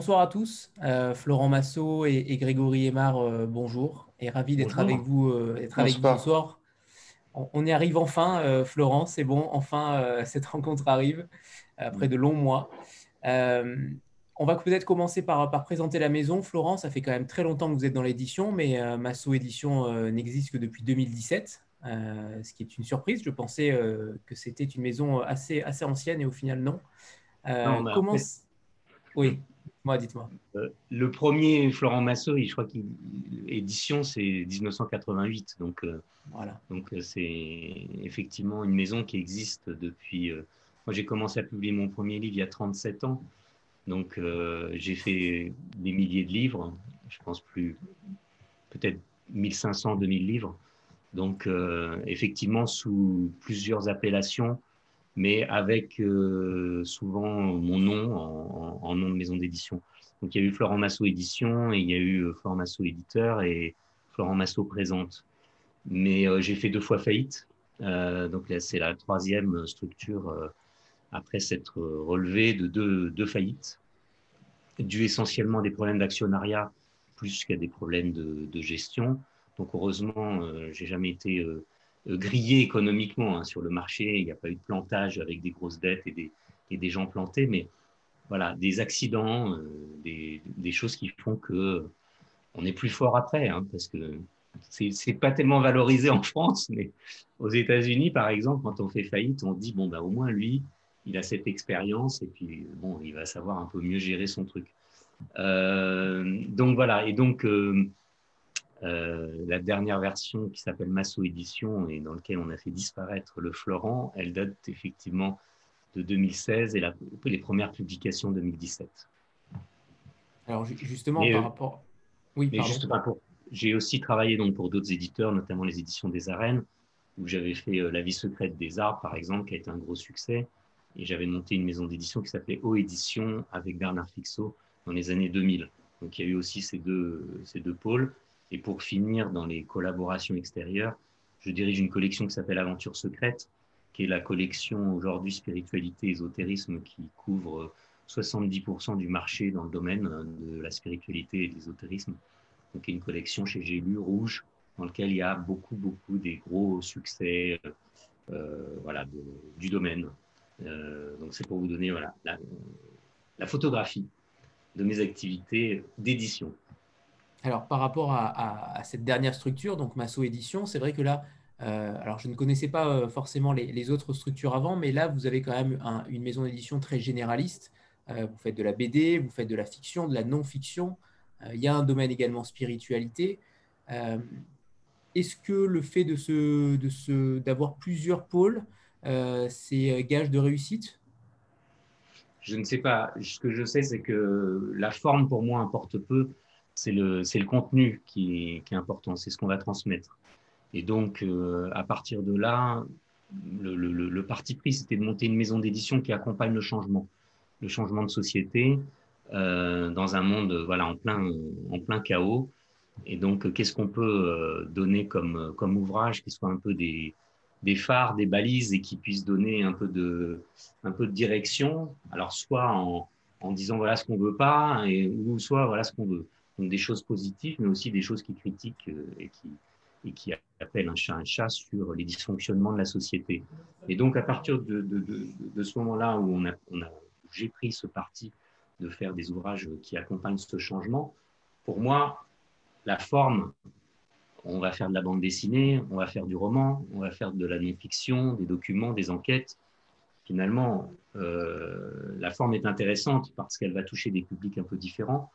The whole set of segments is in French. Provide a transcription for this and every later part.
bonsoir à tous. Euh, Florent Massot et, Grégory Aymar, euh, bonjour. Et ravi d'être avec vous, avec vous ce soir. On, y arrive enfin, Florent, c'est bon, enfin cette rencontre arrive après de longs mois. on va peut-être commencer par, par, présenter la maison. Florent, ça fait quand même très longtemps que vous êtes dans l'édition, mais Massot Édition n'existe que depuis 2017. Euh, ce qui est une surprise. Je pensais euh, que c'était une maison assez, assez ancienne et au final, non. Euh, comment... Oui, moi, dites-moi. le premier Florent Massot, je crois qu'édition, c'est 1988. Donc, voilà. donc c'est effectivement une maison qui existe depuis. moi, j'ai commencé à publier mon premier livre il y a 37 ans. Donc, j'ai fait des milliers de livres, je pense plus, peut-être 1500, 2000 livres. Donc, euh, effectivement, sous plusieurs appellations, mais avec euh, souvent mon nom en, nom de maison d'édition. Donc, il y a eu Florent Massot Édition, et il y a eu euh, Florent Massot Éditeur et Florent Massot Présente. Mais j'ai fait deux fois faillite. donc, là, c'est la troisième structure après s'être relevé de deux, faillites, dû essentiellement à des problèmes d'actionnariat plus qu'à des problèmes de, de gestion. Donc heureusement, euh, j'ai jamais été euh, euh, grillé économiquement hein, sur le marché. Il n'y a pas eu de plantage avec des grosses dettes et des, et des gens plantés, mais voilà, des accidents, des, des, choses qui font que on est plus fort après, hein, parce que c'est pas tellement valorisé en France, mais aux États-Unis, par exemple, quand on fait faillite, on dit bon bah au moins lui, il a cette expérience et puis bon, il va savoir un peu mieux gérer son truc. donc voilà, et donc euh, la dernière version qui s'appelle Masso Édition et dans laquelle on a fait disparaître le Florent, elle date effectivement de 2016 et les premières publications 2017. Alors justement, par euh, rapport... Oui, mais J'ai aussi travaillé donc pour d'autres éditeurs, notamment les éditions des arènes, où j'avais fait euh, La vie secrète des arts, par exemple, qui a été un gros succès. Et j'avais monté une maison d'édition qui s'appelait O Édition avec Bernard Fixot dans les années 2000. Donc il y a eu aussi ces deux, ces deux pôles. Et pour finir, dans les collaborations extérieures, je dirige une collection qui s'appelle Aventure secrète, qui est la collection aujourd'hui spiritualité ésotérisme qui couvre 70% du marché dans le domaine de la spiritualité et de l'ésotérisme. Donc, une collection chez J'ai Rouge, dans lequel il y a beaucoup, beaucoup des gros succès euh, voilà, du domaine. Euh, donc, c'est pour vous donner voilà, la photographie de mes activités d'édition. Alors, par rapport à, cette dernière structure, donc Masso Édition, c'est vrai que là, euh, alors je ne connaissais pas euh, forcément les, autres structures avant, mais là, vous avez quand même une maison d'édition très généraliste. Euh, vous faites de la BD, vous faites de la fiction, de la non-fiction. il y a un domaine également spiritualité. Est-ce que le fait de d'avoir plusieurs pôles, c'est gage de réussite? Je ne sais pas. Ce que je sais, c'est que la forme, pour moi, importe peu c'est le, le, contenu qui est, important, c'est ce qu'on va transmettre. Et donc, euh, à partir de là, le, parti pris, c'était de monter une maison d'édition qui accompagne le changement, le changement de société euh, dans un monde voilà, en, plein, en plein chaos. Et donc, qu'est-ce qu'on peut euh, donner comme, comme ouvrage qui soit un peu des, des phares, des balises et qui puisse donner un peu de, un peu de direction? Alors, soit en, en disant voilà ce qu'on veut pas, et, ou soit voilà ce qu'on veut. Donc des choses positives, mais aussi des choses qui critiquent euh, et qui, et qui appellent un chat un chat sur les dysfonctionnements de la société. Et donc à partir de, de, de, ce moment-là où on a, on a j'ai pris ce parti de faire des ouvrages qui accompagnent ce changement, pour moi, la forme, on va faire de la bande dessinée, on va faire du roman, on va faire de la non-fiction, des documents, des enquêtes. Finalement, euh, la forme est intéressante parce qu'elle va toucher des publics un peu différents.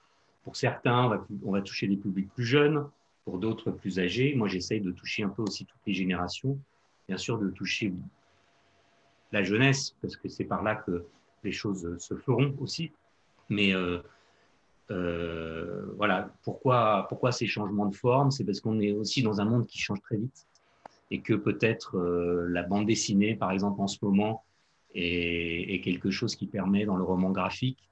Pour certains, on va, toucher des publics plus jeunes, pour d'autres plus âgés. Moi, j'essaye de toucher un peu aussi toutes les générations. Bien sûr, de toucher la jeunesse, parce que c'est par là que les choses se feront aussi. Mais euh, euh, voilà, pourquoi, ces changements de forme? C'est parce qu'on est aussi dans un monde qui change très vite et que peut-être euh, la bande dessinée, par exemple, en ce moment, est, quelque chose qui permet dans le roman graphique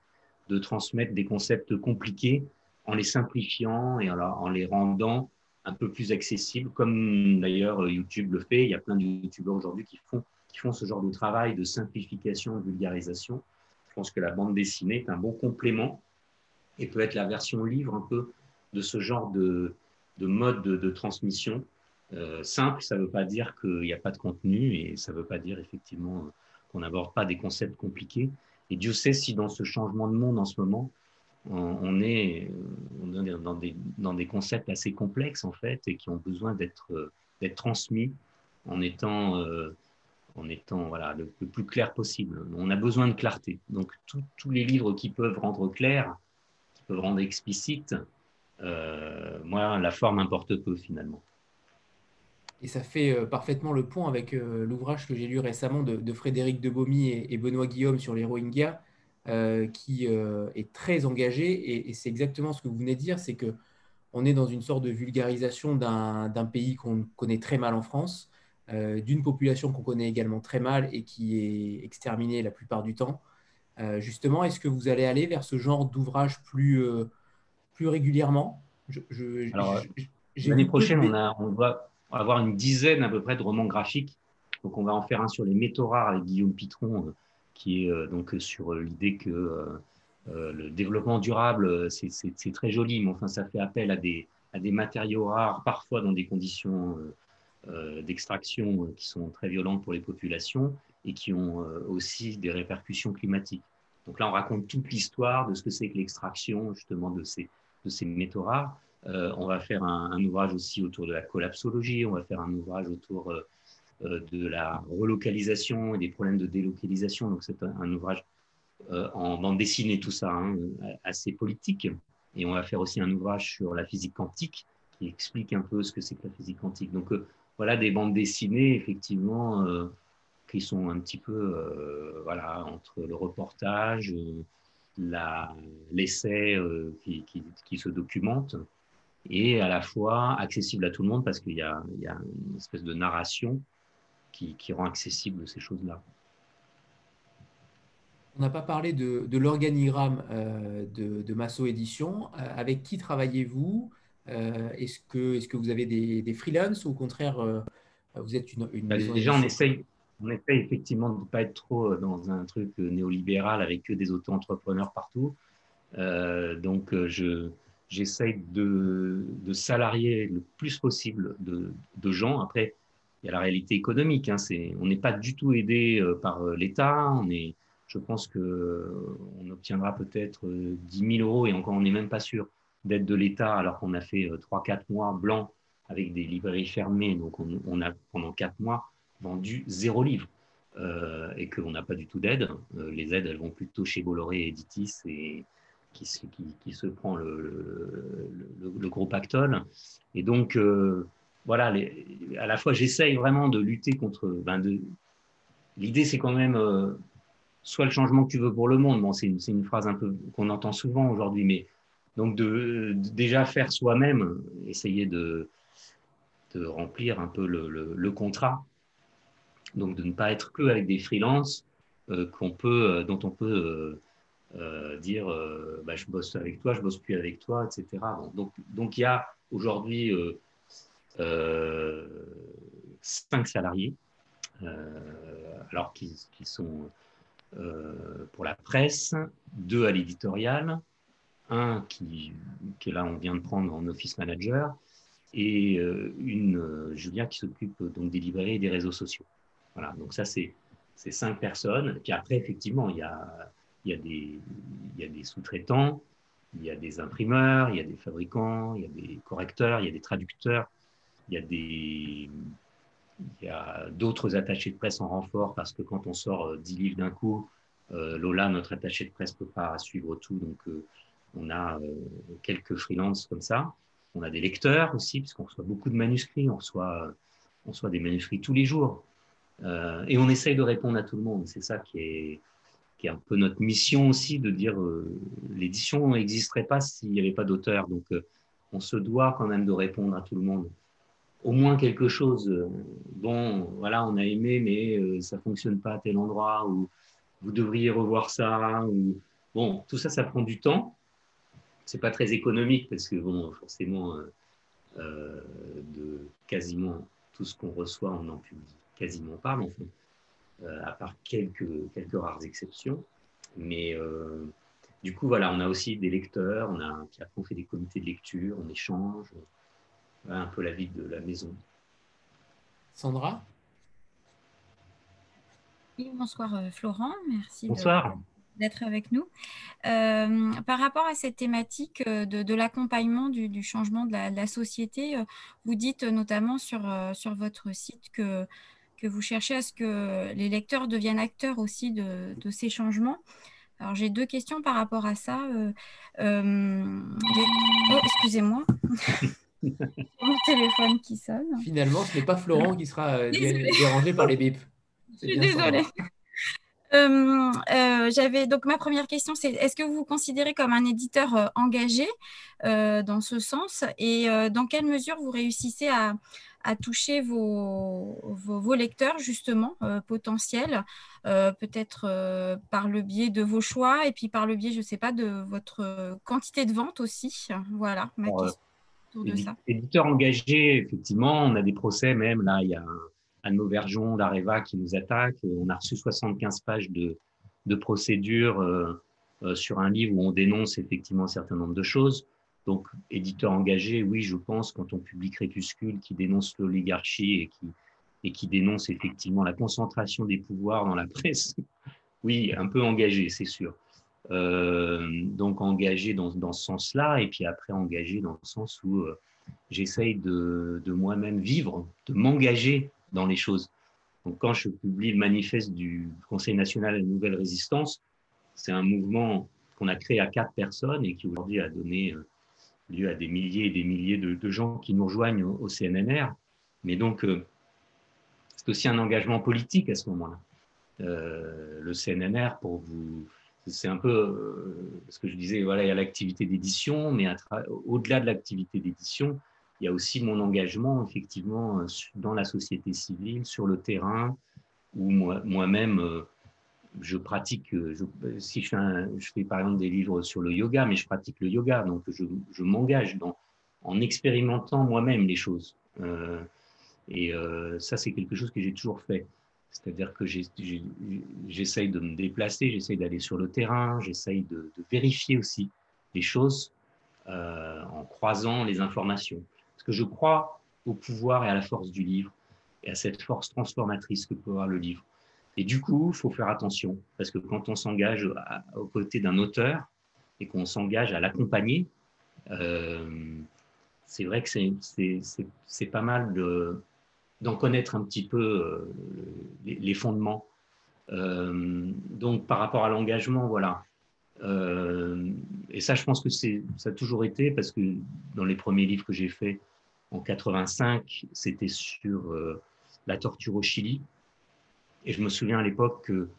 de transmettre des concepts compliqués en les simplifiant et en, les rendant un peu plus accessibles, comme d'ailleurs YouTube le fait. Il y a plein de YouTubeurs aujourd'hui qui font, ce genre de travail de simplification, de vulgarisation. Je pense que la bande dessinée est un bon complément et peut être la version livre un peu de ce genre de, mode de, transmission. Euh, simple, ça ne veut pas dire qu'il n'y a pas de contenu et ça ne veut pas dire effectivement qu'on n'aborde pas des concepts compliqués. Et Dieu sait si dans ce changement de monde en ce moment, on, est, dans, des, concepts assez complexes en fait et qui ont besoin d'être transmis en étant, euh, le, plus clair possible. On a besoin de clarté. Donc tous les livres qui peuvent rendre clair, qui peuvent rendre explicite, euh, moi, la forme importe peu finalement. Et ça fait euh, parfaitement le pont avec l'ouvrage que j'ai lu récemment de, Frédéric Debomy et, et, Benoît Guillaume sur les Rohingyas, qui est très engagé. Et, et c'est exactement ce que vous venez de dire, c'est que on est dans une sorte de vulgarisation d'un pays qu'on connaît très mal en France, euh, d'une population qu'on connaît également très mal et qui est exterminée la plupart du temps. Euh, justement, est-ce que vous allez aller vers ce genre d'ouvrage plus, euh, plus régulièrement? L'année prochaine, on, a, on va avoir une dizaine à peu près de romans graphiques. Donc, on va en faire un sur les métaux rares avec Guillaume Pitron, qui est donc sur l'idée que euh, le développement durable, euh, c'est très joli, mais enfin, ça fait appel à des, à des matériaux rares, parfois dans des conditions euh, d'extraction qui sont très violentes pour les populations et qui ont aussi des répercussions climatiques. Donc là, on raconte toute l'histoire de ce que c'est que l'extraction justement de ces, de ces métaux rares. On va faire un, ouvrage aussi autour de la collapsologie, on va faire un ouvrage autour de la relocalisation et des problèmes de délocalisation. Donc c'est un, ouvrage euh, en bande dessinée, tout ça, hein, assez politique. Et on va faire aussi un ouvrage sur la physique quantique qui explique un peu ce que c'est que la physique quantique. Donc euh, voilà des bandes dessinées, effectivement, euh, qui sont un petit peu voilà, entre le reportage, l'essai qui, se documente, et à la fois accessible à tout le monde parce qu'il y, y, a une espèce de narration qui, qui rend accessible ces choses-là. On n'a pas parlé de, l'organigramme euh, de, Masso Édition. Euh, avec qui travaillez-vous? Euh, Est-ce que, est que vous avez des, des freelances ou au contraire, vous êtes une, bah, Déjà, on essaye, on essaye effectivement de ne pas être trop dans un truc néolibéral avec que des auto-entrepreneurs partout. donc, je, j'essaye de, salarier le plus possible de, gens. Après, il y a la réalité économique. Hein, on n'est pas du tout aidé par l'État. On est je pense qu'on euh, obtiendra peut-être 10 euh, 000 euros et encore on n'est même pas sûr d'aide de l'État alors qu'on a fait 3-4 euh, mois blancs avec des librairies fermées. Donc on, a pendant 4 mois vendu zéro livre et qu'on n'a pas du tout d'aide. les aides, elles vont plutôt chez Bolloré et Editis et qui, se prend le, le, gros pactole. Et donc, voilà, à la fois, j'essaye vraiment de lutter contre. Ben L'idée, c'est quand même soit le changement que tu veux pour le monde. Bon, c'est une, phrase un peu qu'on entend souvent aujourd'hui, mais donc de, déjà faire soi-même, essayer de, remplir un peu le, contrat. Donc de ne pas être que avec des freelances euh, qu'on peut, euh, dont on peut euh, dire bah, je bosse avec toi, je bosse plus avec toi, etc. donc donc il y a aujourd'hui cinq salariés, alors qui, qui sont euh, pour la presse, deux à l'éditorial, un qui, est là, on vient de prendre en office manager, et euh, une euh, Julia qui s'occupe donc des librairies et des réseaux sociaux. Voilà, donc ça c'est cinq personnes. Puis après, effectivement, il y a, il y a des, il y a des sous-traitants, il y a des imprimeurs, il y a des fabricants, il y a des correcteurs, il y a des traducteurs, il y a il y a d'autres attachés de presse en renfort parce que quand on sort 10 euh, livres d'un coup, euh, Lola, notre attaché de presse, ne peut pas suivre tout. Donc, euh, on a quelques freelances comme ça. On a des lecteurs aussi, puisqu'on reçoit beaucoup de manuscrits. On reçoit, on reçoit des manuscrits tous les jours. et on essaye de répondre à tout le monde. C'est ça qui est, qui est un peu notre mission aussi, de dire l'édition n'existerait pas s'il n'y avait pas d'auteur. Donc, on se doit quand même de répondre à tout le monde au moins quelque chose. Euh, bon, voilà, on a aimé, mais euh, ça fonctionne pas à tel endroit, ou vous devriez revoir ça. Ou... Bon, tout ça, ça prend du temps. C'est pas très économique parce que, bon, forcément, euh, de quasiment tout ce qu'on reçoit, on n'en publie quasiment pas, mais enfin, à part quelques, quelques rares exceptions. Mais, du coup, voilà, on a aussi des lecteurs, on a, on fait des comités de lecture, on échange, un peu la vie de la maison. Sandra? Oui, bonsoir euh, Florent, merci bonsoir. d'être avec nous. Euh, par rapport à cette thématique euh, de, l'accompagnement du, changement de la, société, vous dites notamment sur, sur votre site que, que vous cherchez à ce que les lecteurs deviennent acteurs aussi de, ces changements. Alors j'ai deux questions par rapport à ça. Oh, excusez-moi. Mon téléphone qui sonne. Finalement, ce n'est pas Florent qui sera dérangé par les bips. Je suis désolée. Euh, euh, j'avais donc ma première question, c'est est-ce que vous vous considérez comme un éditeur euh, engagé dans ce sens? Et dans quelle mesure vous réussissez à, toucher vos, vos, lecteurs justement potentiels, peut-être par le biais de vos choix et puis par le biais, je ne sais pas, de votre quantité de vente aussi. Voilà ma question de ça. Éditeur engagé, effectivement, on a des procès même là, il y a Anne Mauvergeon d'Areva qui nous attaque. On a reçu 75 pages de, de procédures euh, euh, sur un livre où on dénonce effectivement un certain nombre de choses. Donc, éditeur engagé, oui, je pense, quand on publie Crépuscule qui dénonce l'oligarchie et qui, et qui dénonce effectivement la concentration des pouvoirs dans la presse, oui, un peu engagé, c'est sûr. Euh, donc, engagé dans, dans ce sens-là, et puis après, engagé dans le sens où j'essaye de, de moi-même vivre, de m'engager dans les choses. Donc, quand je publie le manifeste du Conseil national de la nouvelle résistance, c'est un mouvement qu'on a créé à quatre personnes et qui aujourd'hui a donné euh, à des milliers et des milliers de, gens qui nous rejoignent au, CNNR. Mais donc, euh, c'est aussi un engagement politique à ce moment-là. Euh, le CNNR, pour vous, c'est un peu ce que je disais, voilà, il y a l'activité d'édition, mais au-delà de l'activité d'édition, il y a aussi mon engagement, effectivement, euh, dans la société civile, sur le terrain, où moi-même, euh, je pratique, euh, si je fais, je fais, par exemple des livres sur le yoga, mais je pratique le yoga, donc je, m'engage en expérimentant moi-même les choses. et ça, c'est quelque chose que j'ai toujours fait. C'est-à-dire que j'essaye de me déplacer, j'essaye d'aller sur le terrain, j'essaye de, vérifier aussi les choses en croisant les informations. Parce que je crois au pouvoir et à la force du livre et à cette force transformatrice que peut avoir le livre. Et du coup, il faut faire attention, parce que quand on s'engage aux côtés d'un auteur et qu'on s'engage à l'accompagner, euh, c'est vrai que c'est pas mal d'en connaître un petit peu euh, les, fondements. Euh, donc, par rapport à l'engagement, voilà. et ça, je pense que ça a toujours été, parce que dans les premiers livres que j'ai faits, en 85, c'était sur la torture au Chili. Et je me souviens à l'époque que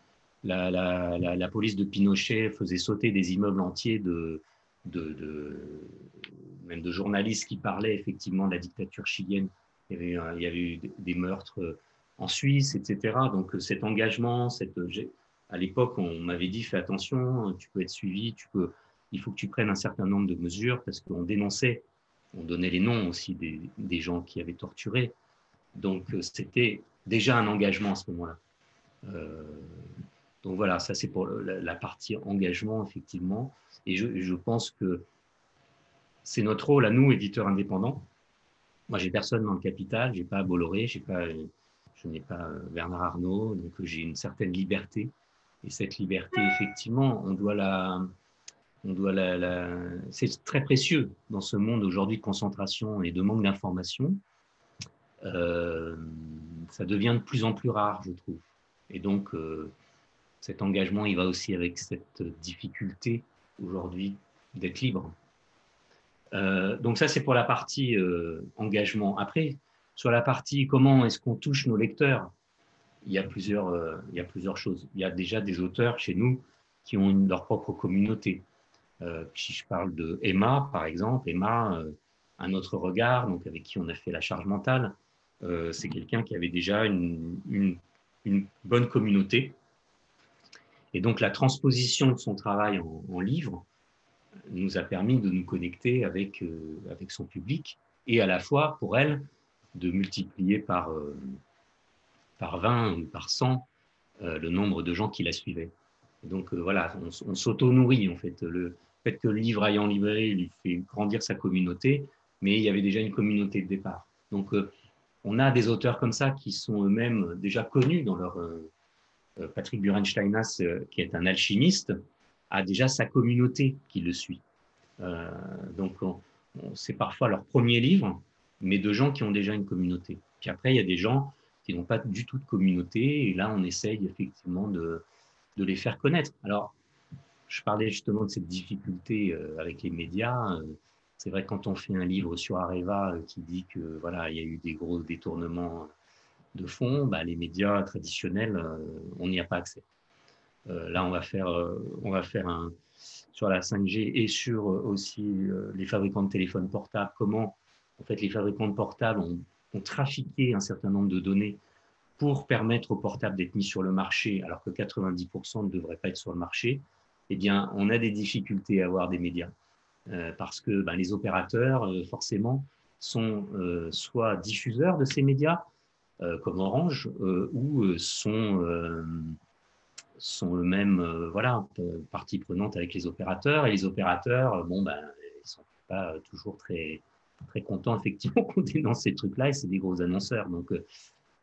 la, police de Pinochet faisait sauter des immeubles entiers de, même de journalistes qui parlaient effectivement de la dictature chilienne. Il y avait, eu des meurtres euh, en Suisse, etc. Donc cet engagement, cette, à l'époque, on m'avait dit fais attention, tu peux être suivi, il faut que tu prennes un certain nombre de mesures parce qu'on dénonçait on donnait les noms aussi des, gens qui avaient torturé. Donc euh, c'était déjà un engagement à ce moment-là. Euh, donc voilà, ça c'est pour la, partie engagement, effectivement. Et je, pense que c'est notre rôle à nous, éditeurs indépendants. Moi, j'ai personne dans le capital, j'ai pas Bolloré, j'ai pas, je n'ai pas euh, Bernard Arnault, donc j'ai une certaine liberté. Et cette liberté, effectivement, on doit la, on doit la, C'est très précieux dans ce monde aujourd'hui de concentration et de manque d'information. Euh, ça devient de plus en plus rare, je trouve. Et donc, euh, cet engagement, il va aussi avec cette difficulté aujourd'hui d'être libre. Euh, donc ça, c'est pour la partie engagement. Après, sur la partie comment est-ce qu'on touche nos lecteurs, il y, a plusieurs, il y a plusieurs choses. Il y a déjà des auteurs chez nous qui ont leur propre communauté. Euh, si je parle de Emma, par exemple, Emma, euh, un autre regard, donc avec qui on a fait la charge mentale, euh, c'est quelqu'un qui avait déjà une, bonne communauté. Et donc la transposition de son travail en, livre nous a permis de nous connecter avec, avec son public et à la fois pour elle de multiplier par, par 20 ou par 100 le nombre de gens qui la suivaient. donc voilà, on, s'auto-nourrit en fait. Le fait que le livre aille en librairie lui fait grandir sa communauté, mais il y avait déjà une communauté de départ. Donc on a des auteurs comme ça qui sont eux-mêmes déjà connus dans leur... Patrick Burensteinas, qui est un alchimiste, a déjà sa communauté qui le suit. donc c'est parfois leur premier livre, mais de gens qui ont déjà une communauté. Puis après, il y a des gens qui n'ont pas du tout de communauté, et là, on essaye effectivement de, les faire connaître. Alors, je parlais justement de cette difficulté euh, avec les médias. Euh, c'est vrai quand on fait un livre sur Areva euh, qui dit que voilà, il y a eu des gros détournements de fonds, bah, les médias traditionnels, on n'y a pas accès. là, on va faire, on va faire un sur la 5G et sur aussi les fabricants de téléphones portables. Comment en fait, les fabricants de portables ont, trafiqué un certain nombre de données pour permettre aux portables d'être mis sur le marché, alors que 90% ne devraient pas être sur le marché, eh bien, on a des difficultés à avoir des médias. Euh, parce que ben, les opérateurs, euh, forcément, sont euh, soit diffuseurs de ces médias, comme Orange, ou sont, sont eux-mêmes voilà, partie prenante avec les opérateurs. Et les opérateurs, bon, ben, ils ne sont pas toujours très, très content effectivement qu'on dénonce ces trucs-là et c'est des gros annonceurs. Donc,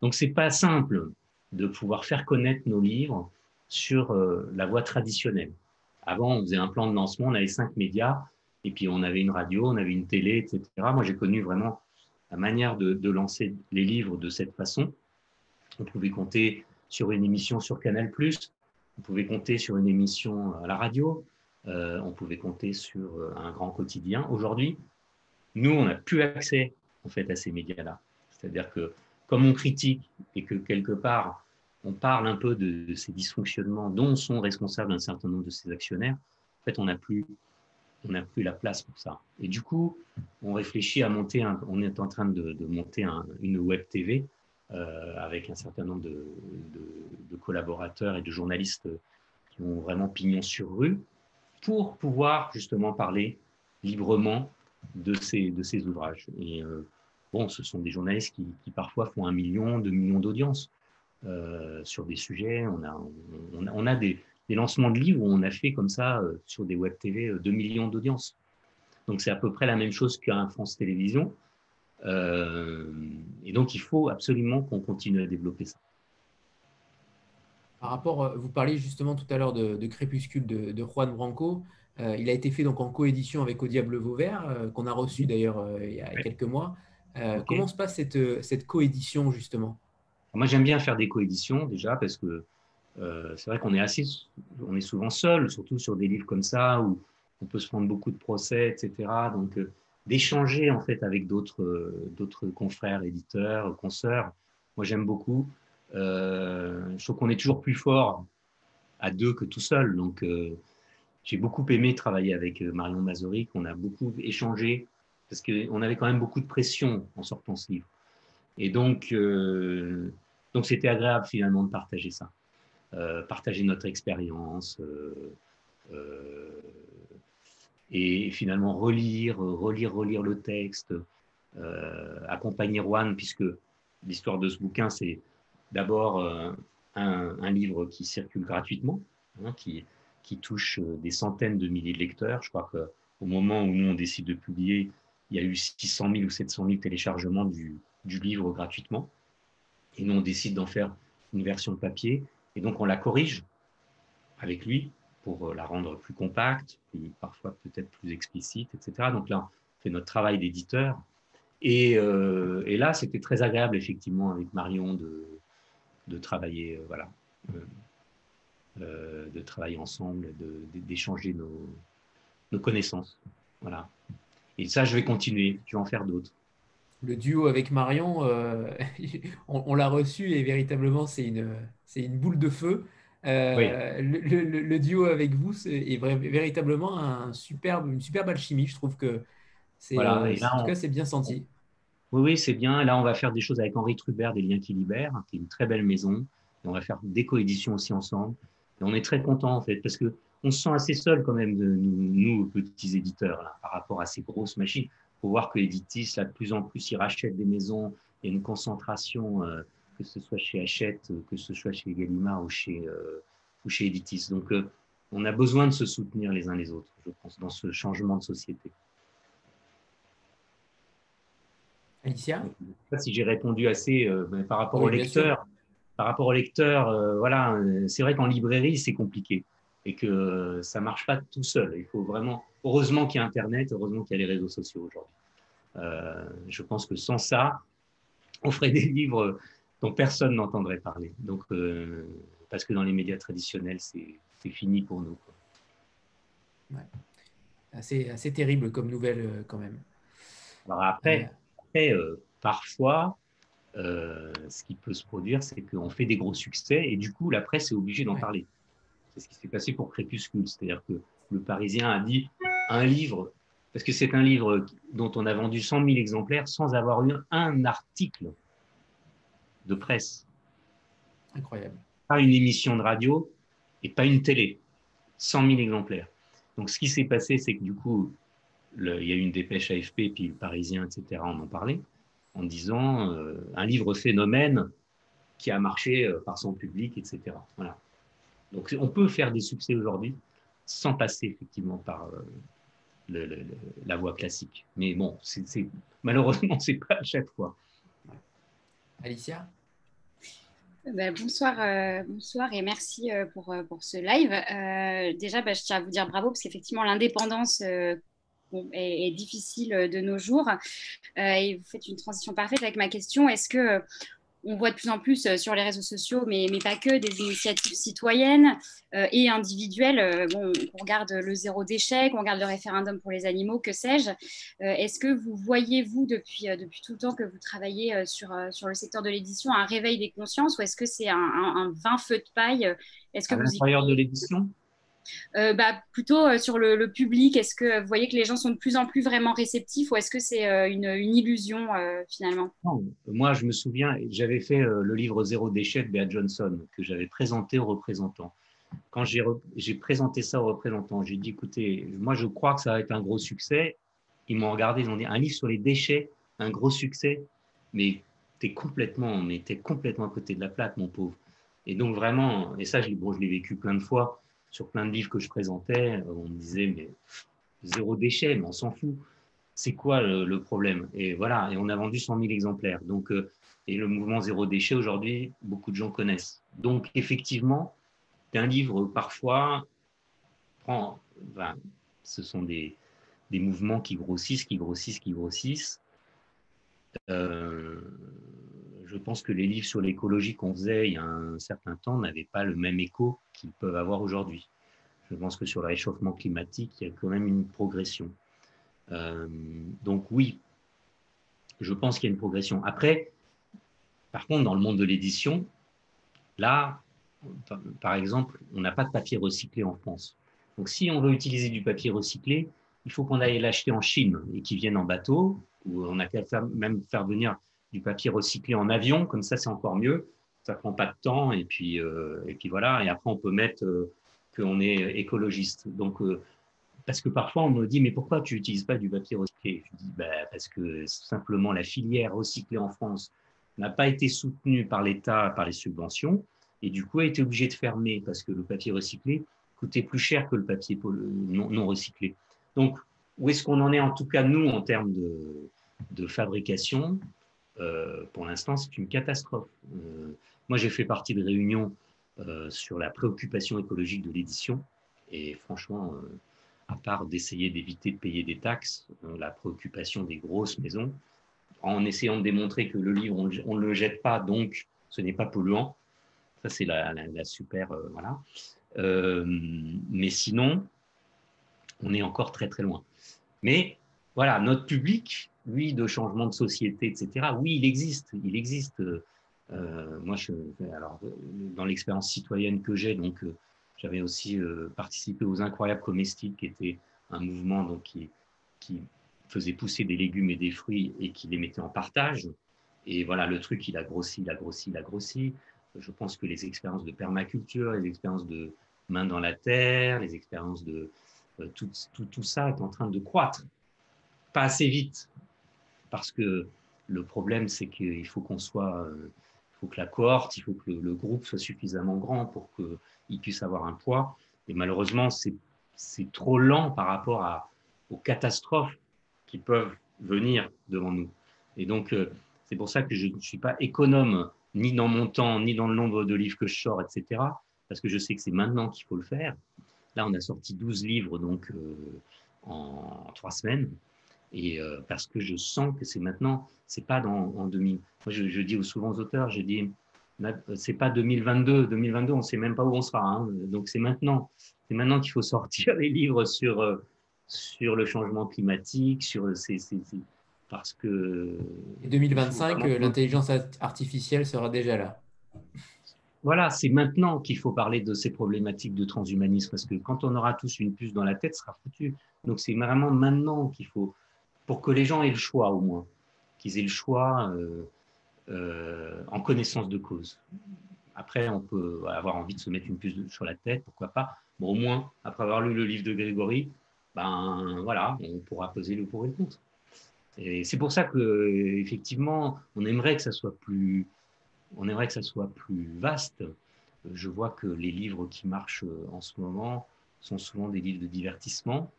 donc c'est pas simple de pouvoir faire connaître nos livres sur la voie traditionnelle. Avant, on faisait un plan de lancement, on avait cinq médias et puis on avait une radio, on avait une télé, etc. Moi, j'ai connu vraiment la manière de, lancer les livres de cette façon. On pouvait compter sur une émission sur Canal+, on pouvait compter sur une émission à la radio, euh, on pouvait compter sur un grand quotidien. Aujourd'hui, nous, on n'a plus accès en fait à ces médias-là. C'est-à-dire que comme on critique et que quelque part on parle un peu de, ces dysfonctionnements dont sont responsables un certain nombre de ces actionnaires, en fait, on n'a plus, on n'a plus la place pour ça. Et du coup, on réfléchit à monter, on est en train de, monter une web TV euh, avec un certain nombre de, collaborateurs et de journalistes qui ont vraiment pignon sur rue pour pouvoir justement parler librement de ces, ouvrages. Et euh, bon, ce sont des journalistes qui, parfois font un million, deux millions d'audience euh, sur des sujets. On, a des, des, lancements de livres où on a fait comme ça euh, sur des web TV 2 millions d'audience. Donc c'est à peu près la même chose qu'un France Télévisions. et donc il faut absolument qu'on continue à développer ça. Par rapport, vous parliez justement tout à l'heure de, de, Crépuscule de, de Juan Branco. Euh, il a été fait donc en coédition avec Au Diable Vauvert, euh, qu'on a reçu d'ailleurs euh, il y a quelques mois. Comment se passe cette, cette coédition justement? Moi j'aime bien faire des coéditions déjà parce que c'est vrai qu'on est assez, on est souvent seul, surtout sur des livres comme ça où on peut se prendre beaucoup de procès, etc. Donc d'échanger en fait avec d'autres d'autres confrères, éditeurs, consoeurs. Moi j'aime beaucoup. je trouve qu'on est toujours plus fort à deux que tout seul. Donc j'ai beaucoup aimé travailler avec euh, Marion Mazoric. On a beaucoup échangé parce qu'on avait quand même beaucoup de pression en sortant ce livre. Et donc, euh, donc c'était agréable finalement de partager ça, euh, partager notre expérience et finalement relire, relire, relire le texte, accompagner Juan, puisque l'histoire de ce bouquin, c'est d'abord un, livre qui circule gratuitement, hein, qui qui touche euh, des centaines de milliers de lecteurs. Je crois qu'au moment où nous, on décide de publier, il y a eu 600 000 ou 700 000 téléchargements du, du livre gratuitement. Et nous, on décide d'en faire une version papier. Et donc, on la corrige avec lui pour euh, la rendre plus compacte, plus, parfois peut-être plus explicite, etc. Donc là, on fait notre travail d'éditeur. Et, euh, et, là, c'était très agréable, effectivement, avec Marion, de, travailler voilà, euh, de travailler ensemble, d'échanger nos, nos, connaissances. Voilà. Et ça, je vais continuer. Je vais en faire d'autres. Le duo avec Marion, euh, on, l'a reçu et véritablement, c'est une, une boule de feu. Euh, le, duo avec vous est, véritablement un superbe, une superbe alchimie. Je trouve que c'est en tout cas c'est bien senti. Oui, oui, c'est bien. Là, on va faire des choses avec Henri Trubert, des Liens qui libèrent, qui est une très belle maison. Et on va faire des coéditions aussi ensemble on est très content en fait, parce que on se sent assez seul quand même, de, nous, petits éditeurs, par rapport à ces grosses machines. Il faut voir que Editis, là, de plus en plus, ils rachètent des maisons. Il y a une concentration, euh, que ce soit chez Hachette, que ce soit chez Gallimard ou chez, euh, ou chez Editis. Donc, euh, on a besoin de se soutenir les uns les autres, je pense, dans ce changement de société. Alicia? Je ne sais pas si j'ai répondu assez euh, par rapport au lecteur. Par rapport au lecteur, euh, voilà, c'est vrai qu'en librairie, c'est compliqué et que ça ne marche pas tout seul. Il faut vraiment, heureusement qu'il y a Internet, heureusement qu'il y a les réseaux sociaux aujourd'hui. Euh, je pense que sans ça, on ferait des livres dont personne n'entendrait parler. Donc, parce que dans les médias traditionnels, c'est fini pour nous. Ouais. Assez, assez terrible comme nouvelle quand même. Alors après, après, euh, parfois, euh, ce qui peut se produire, c'est qu'on fait des gros succès et du coup, la presse est obligée d'en parler. C'est ce qui s'est passé pour Crépuscule. C'est-à-dire que le Parisien a dit un livre, parce que c'est un livre dont on a vendu 100 000 exemplaires sans avoir eu un article de presse. Incroyable. Pas une émission de radio et pas une télé. 100 000 exemplaires. Donc, ce qui s'est passé, c'est que du coup, il y a eu une dépêche AFP, puis le Parisien, etc., on en parlait, en disant euh, un livre phénomène qui a marché euh, par son public, etc. Voilà. Donc on peut faire des succès aujourd'hui sans passer effectivement par euh, la voie classique. Mais bon, c'est, malheureusement, ce n'est pas à chaque fois. Alicia? Ben, bonsoir, bonsoir et merci pour, pour ce live. déjà, ben, je tiens à vous dire bravo parce qu'effectivement, l'indépendance est, difficile euh, de nos jours. Euh, et vous faites une transition parfaite avec ma question. Est-ce que euh, on voit de plus en plus sur les réseaux sociaux, mais, mais pas que, des initiatives citoyennes et individuelles. bon, on regarde le zéro déchet, on regarde le référendum pour les animaux, que sais-je. Est-ce que vous voyez, vous, depuis, depuis tout le temps que vous travaillez sur, sur le secteur de l'édition, un réveil des consciences ou est-ce que c'est un, un, vain feu de paille? Est-ce que à l'intérieur de l'édition? Euh, bah, plutôt euh, sur le, public Est-ce que vous voyez que les gens sont de plus en plus vraiment réceptifs ou est-ce que c'est euh, une, illusion finalement? Moi, je me souviens, j'avais fait le livre Zéro déchet de Bea Johnson que j'avais présenté aux représentants. Quand j'ai présenté ça aux représentants, j'ai dit écoutez, moi je crois que ça va être un gros succès. Ils m'ont regardé, ils ont dit un livre sur les déchets, un gros succès, mais tu complètement, es complètement à côté de la plaque, mon pauvre. Et donc vraiment, et ça bon, je l'ai vécu plein de fois sur plein de livres que je présentais, euh, on me disait, mais zéro déchet, mais on s'en fout. C'est quoi le, problème? Et voilà, et on a vendu 100 000 exemplaires. Donc, euh, et le mouvement zéro déchet, aujourd'hui, beaucoup de gens connaissent. Donc, effectivement, un livre, parfois, prend, ce sont des, des, mouvements qui grossissent, qui grossissent, qui grossissent. Euh, je pense que les livres sur l'écologie qu'on faisait il y a un certain temps n'avaient pas le même écho qu'ils peuvent avoir aujourd'hui. Je pense que sur le réchauffement climatique, il y a quand même une progression. Euh, donc oui, je pense qu'il y a une progression. Après, par contre, dans le monde de l'édition, là, par exemple, on n'a pas de papier recyclé en France. Donc si on veut utiliser du papier recyclé, il faut qu'on aille l'acheter en Chine et qu'il vienne en bateau, ou on a qu'à même faire venir du papier recyclé en avion, comme ça c'est encore mieux, ça prend pas de temps et puis euh, et puis voilà et après on peut mettre euh, qu'on est écologiste. Donc euh, parce que parfois on me dit mais pourquoi tu n'utilises pas du papier recyclé? Je dis bah, parce que simplement la filière recyclée en France n'a pas été soutenue par l'État par les subventions et du coup a été obligée de fermer parce que le papier recyclé coûtait plus cher que le papier non, non recyclé. Donc où est-ce qu'on en est en tout cas nous en termes de, de fabrication? Pour l'instant, c'est une catastrophe. Euh, moi, j'ai fait partie de réunions euh, sur la préoccupation écologique de l'édition. Et franchement, à part d'essayer d'éviter de payer des taxes, la préoccupation des grosses maisons, en essayant de démontrer que le livre, on ne le jette pas, donc ce n'est pas polluant. Ça, c'est la, super. voilà. mais sinon, on est encore très, très loin. Mais voilà, notre public, lui, de changement de société, etc., oui, il existe. Il existe. Euh, moi, je, alors, dans l'expérience citoyenne que j'ai, donc, euh, j'avais aussi euh, participé aux Incroyables Comestibles, qui était un mouvement donc, qui, qui faisait pousser des légumes et des fruits et qui les mettait en partage. Et voilà, le truc, il a grossi, il a grossi, il a grossi. Je pense que les expériences de permaculture, les expériences de main dans la terre, les expériences de tout, tout, tout ça est en train de croître. Pas assez vite, parce que le problème, c'est qu'il faut qu'on soit, euh, il faut que la cohorte, il faut que le, groupe soit suffisamment grand pour qu'il puisse avoir un poids. Et malheureusement, c'est trop lent par rapport aux catastrophes qui peuvent venir devant nous. Et donc, euh, c'est pour ça que je ne suis pas économe ni dans mon temps, ni dans le nombre de livres que je sors, etc. Parce que je sais que c'est maintenant qu'il faut le faire. Là, on a sorti 12 livres donc euh, en, trois semaines. Et euh, parce que je sens que c'est maintenant, c'est pas dans, en 2000. Moi, je, je, dis souvent aux auteurs, j'ai dit, c'est pas 2022. 2022, on ne sait même pas où on sera. Hein. Donc, c'est maintenant. C'est maintenant qu'il faut sortir les livres sur, sur le changement climatique, sur ces, parce que. Et 2025, l'intelligence artificielle sera déjà là. Voilà, c'est maintenant qu'il faut parler de ces problématiques de transhumanisme, parce que quand on aura tous une puce dans la tête, ce sera foutu. Donc c'est vraiment maintenant qu'il faut, pour que les gens aient le choix au moins, qu'ils aient le choix euh, euh, en connaissance de cause. Après, on peut avoir envie de se mettre une puce sur la tête, pourquoi pas. Bon, au moins, après avoir lu le livre de Grégory, ben voilà, on pourra poser le pour et le contre. Et c'est pour ça que effectivement, on aimerait que ça soit plus, on aimerait que ça soit plus vaste. Je vois que les livres qui marchent en ce moment sont souvent des livres de divertissement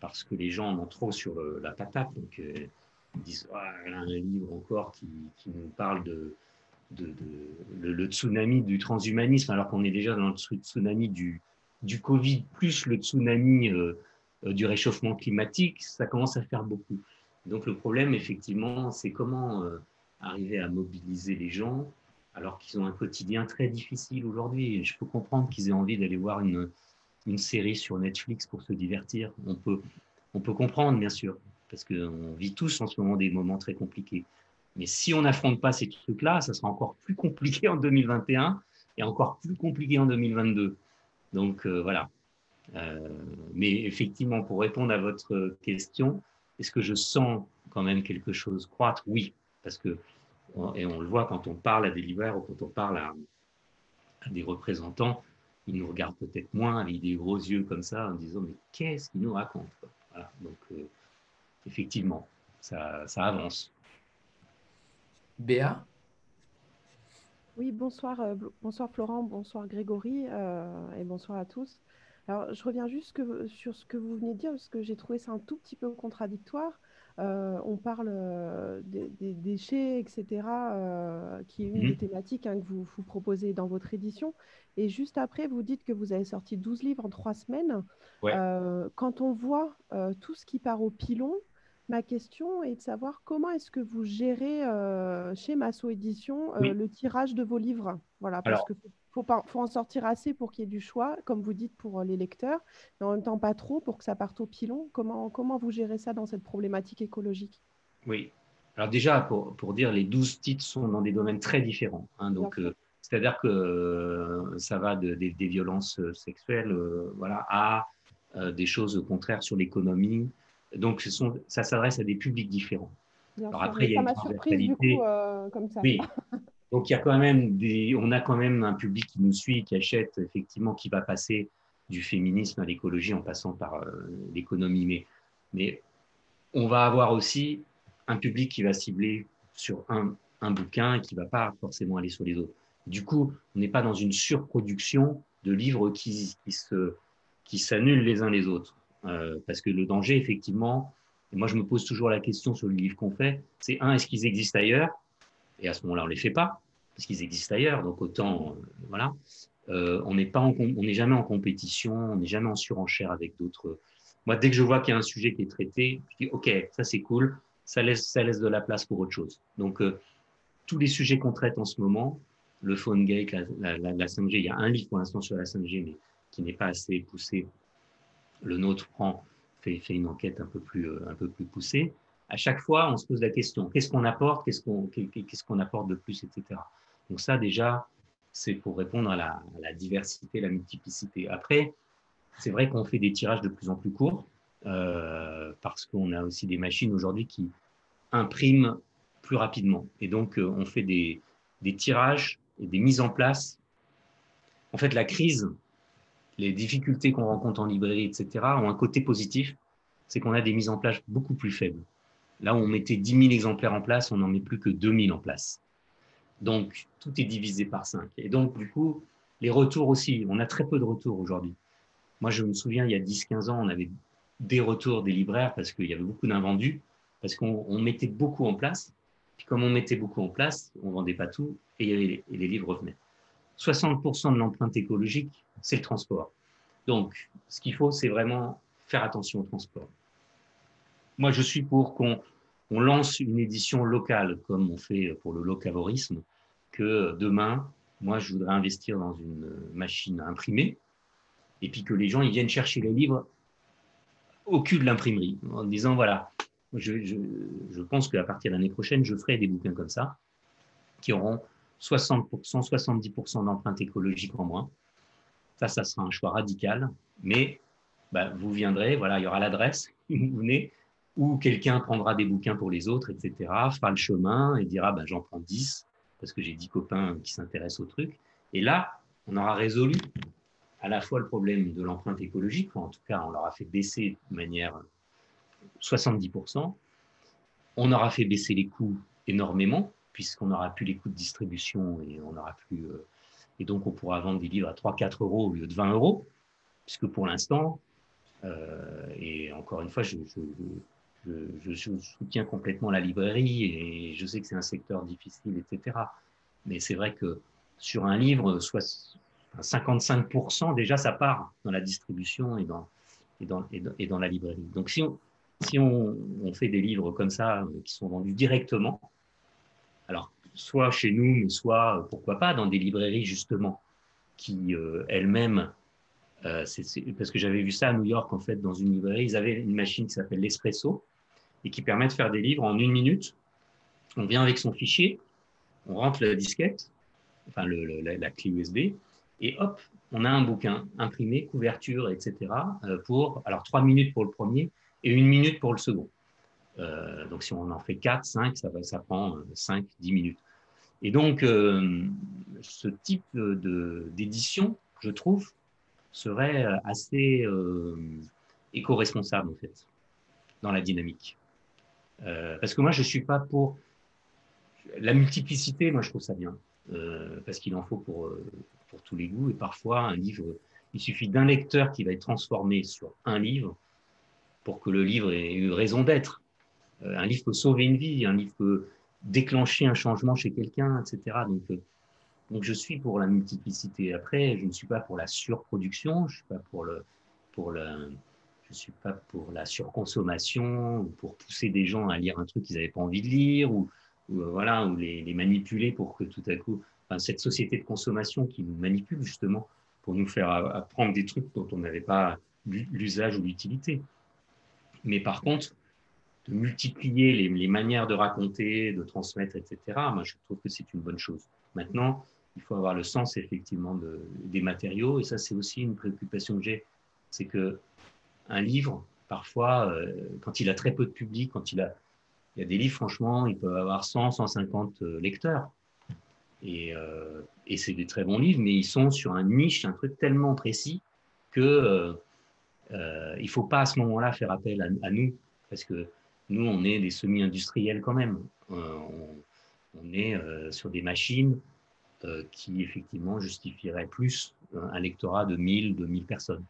parce que les gens en ont trop sur la patate. Donc, euh, ils disent ah, un livre encore qui, nous parle de, le, tsunami du transhumanisme, alors qu'on est déjà dans le tsunami du, Covid plus le tsunami euh, euh, du réchauffement climatique, ça commence à faire beaucoup. Donc le problème, effectivement, c'est comment euh, arriver à mobiliser les gens alors qu'ils ont un quotidien très difficile aujourd'hui. Je peux comprendre qu'ils aient envie d'aller voir une, une série sur Netflix pour se divertir. On peut, on peut comprendre, bien sûr, parce qu'on vit tous en ce moment des moments très compliqués. Mais si on n'affronte pas ces trucs-là, ça sera encore plus compliqué en 2021 et encore plus compliqué en 2022. Donc euh, voilà, euh, mais effectivement, pour répondre à votre question, est-ce que je sens quand même quelque chose croître? Oui, parce que, et on le voit quand on parle à des libraires ou quand on parle à, des représentants, ils nous regardent peut-être moins avec des gros yeux comme ça en disant mais qu'est-ce qu'ils nous racontent voilà. Donc, euh, effectivement, ça, ça avance. Béa? Oui, bonsoir, euh, bonsoir Florent, bonsoir Grégory et bonsoir à tous. Alors, je reviens juste sur ce que vous venez de dire, parce que j'ai trouvé ça un tout petit peu contradictoire. Euh, on parle euh, des, déchets, etc., euh, qui est une des mmh thématiques hein, que vous, vous, proposez dans votre édition. Et juste après, vous dites que vous avez sorti 12 livres en trois semaines. quand on voit tout ce qui part au pilon, ma question est de savoir comment est-ce que vous gérez chez Masso Édition le tirage de vos livres? Voilà, parce que faut, faut en sortir assez pour qu'il y ait du choix, comme vous dites, pour euh, les lecteurs, mais en même temps pas trop pour que ça parte au pilon. Comment, comment vous gérez ça dans cette problématique écologique? Oui. Alors déjà, pour, pour, dire, les 12 titres sont dans des domaines très différents. Hein, donc, euh, c'est-à-dire que euh, ça va de, des violences sexuelles voilà, à des choses contraires sur l'économie. Donc, ce sont, ça s'adresse à des publics différents. Alors après, il y a ça m'a surprise du coup, comme ça. Oui. Donc il y a quand même des, on a quand même un public qui nous suit, qui achète effectivement, qui va passer du féminisme à l'écologie en passant par euh, l'économie. Mais, mais on va avoir aussi un public qui va cibler sur un, un bouquin et qui ne va pas forcément aller sur les autres. Du coup, on n'est pas dans une surproduction de livres qui, se, qui s'annulent les uns les autres. Euh, parce que le danger, effectivement, et moi je me pose toujours la question sur le livre qu'on fait, c'est un, est-ce qu'ils existent ailleurs? Et à ce moment-là, on ne les fait pas, parce qu'ils existent ailleurs. Donc autant, euh, voilà. Euh, on n'est jamais en compétition, on n'est jamais en surenchère avec d'autres. Moi, dès que je vois qu'il y a un sujet qui est traité, je dis OK, ça c'est cool, ça laisse, ça laisse de la place pour autre chose. Donc euh, tous les sujets qu'on traite en ce moment, le phone gate, la, la, la, 5G, il y a un livre pour l'instant sur la 5G, mais qui n'est pas assez poussé. Le nôtre prend, fait, fait une enquête un peu plus, un peu plus poussée à chaque fois, on se pose la question qu'est-ce qu'on apporte, qu'est-ce qu'on apporte de plus, etc. Donc ça, déjà, c'est pour répondre à la, la, diversité, la multiplicité. Après, c'est vrai qu'on fait des tirages de plus en plus courts euh, parce qu'on a aussi des machines aujourd'hui qui impriment plus rapidement. Et donc, euh, on fait des tirages et des mises en place. En fait, la crise, les difficultés qu'on rencontre en librairie, etc., ont un côté positif, c'est qu'on a des mises en place beaucoup plus faibles. Là où on mettait 10 000 exemplaires en place, on n'en met plus que 2 000 en place. Donc, tout est divisé par 5. Et donc, du coup, les retours aussi, on a très peu de retours aujourd'hui. Moi, je me souviens, il y a 10-15 ans, on avait des retours des libraires parce qu'il y avait beaucoup d'invendus, parce qu'on mettait beaucoup en place. Puis comme on mettait beaucoup en place, on vendait pas tout et, et les livres revenaient. 60% de l'empreinte écologique, c'est le transport. Donc, ce qu'il faut, c'est vraiment faire attention au transport. Moi, je suis pour qu'on on lance une édition locale, comme on fait pour le locavorisme, que demain, moi, je voudrais investir dans une machine à imprimer, et puis que les gens ils viennent chercher les livres au cul de l'imprimerie, en disant, voilà, je, pense qu'à partir de l'année prochaine, je ferai des bouquins comme ça, qui auront 60%, 70% d'empreinte écologique en moins. Ça, ça sera un choix radical, mais bah, vous viendrez, voilà, il y aura l'adresse, vous venez, ou quelqu'un prendra des bouquins pour les autres, etc., fera le chemin et dira bah, j'en prends 10 parce que j'ai 10 copains qui s'intéressent au truc. Et là, on aura résolu à la fois le problème de l'empreinte écologique, en tout cas, on l'aura fait baisser de manière 70%. On aura fait baisser les coûts énormément, puisqu'on n'aura plus les coûts de distribution et on aura plus. Euh, et donc, on pourra vendre des livres à 3-4 euros au lieu de 20 euros, puisque pour l'instant, euh, et encore une fois, je, je, soutiens complètement la librairie et je sais que c'est un secteur difficile, etc. Mais c'est vrai que sur un livre, soit 55% déjà, ça part dans la distribution et dans, et dans, et dans, la librairie. Donc si, on, si on, on, fait des livres comme ça euh, qui sont vendus directement, alors soit chez nous, mais soit, pourquoi pas, dans des librairies justement qui euh, elles-mêmes euh, parce que j'avais vu ça à New York, en fait, dans une librairie. Ils avaient une machine qui s'appelle l'Espresso et qui permet de faire des livres en une minute. On vient avec son fichier, on rentre la disquette, enfin la, clé USB, et hop, on a un bouquin imprimé, couverture, etc. Euh, pour alors trois minutes pour le premier et une minute pour le second. Euh, donc si on en fait quatre, cinq, ça, ça prend cinq, dix minutes. Et donc ce type d'édition, je trouve, serait euh, assez euh, éco-responsable en fait dans la dynamique. Euh, parce que moi, je suis pas pour la multiplicité. Moi, je trouve ça bien parce qu'il en faut pour pour tous les goûts et parfois un livre, il suffit d'un lecteur qui va être transformé sur un livre pour que le livre ait eu raison d'être. un livre peut sauver une vie, un livre peut déclencher un changement chez quelqu'un, etc. Donc donc je suis pour la multiplicité. Après, je ne suis pas pour la surproduction, je suis pas pour le, pour le, je suis pas pour la surconsommation ou pour pousser des gens à lire un truc qu'ils n'avaient pas envie de lire ou, euh, voilà ou les, manipuler pour que tout à coup, cette société de consommation qui nous manipule justement pour nous faire apprendre des trucs dont on n'avait pas l'usage ou l'utilité. Mais par contre, de multiplier les, les, manières de raconter, de transmettre, etc. Moi, je trouve que c'est une bonne chose. Maintenant, il faut avoir le sens effectivement de, des matériaux. Et ça, c'est aussi une préoccupation que j'ai. C'est que un livre, parfois, euh, quand il a très peu de public, quand il a, il y a des livres, franchement, il peut avoir 100, 150 euh, lecteurs. Et, euh, et c'est des très bons livres, mais ils sont sur un niche, un truc tellement précis que euh, il faut pas à ce moment-là faire appel à, nous, parce que nous, on est des semi-industriels quand même. on, est sur des machines qui effectivement justifierait plus un lectorat de 1000, 2000 personnes.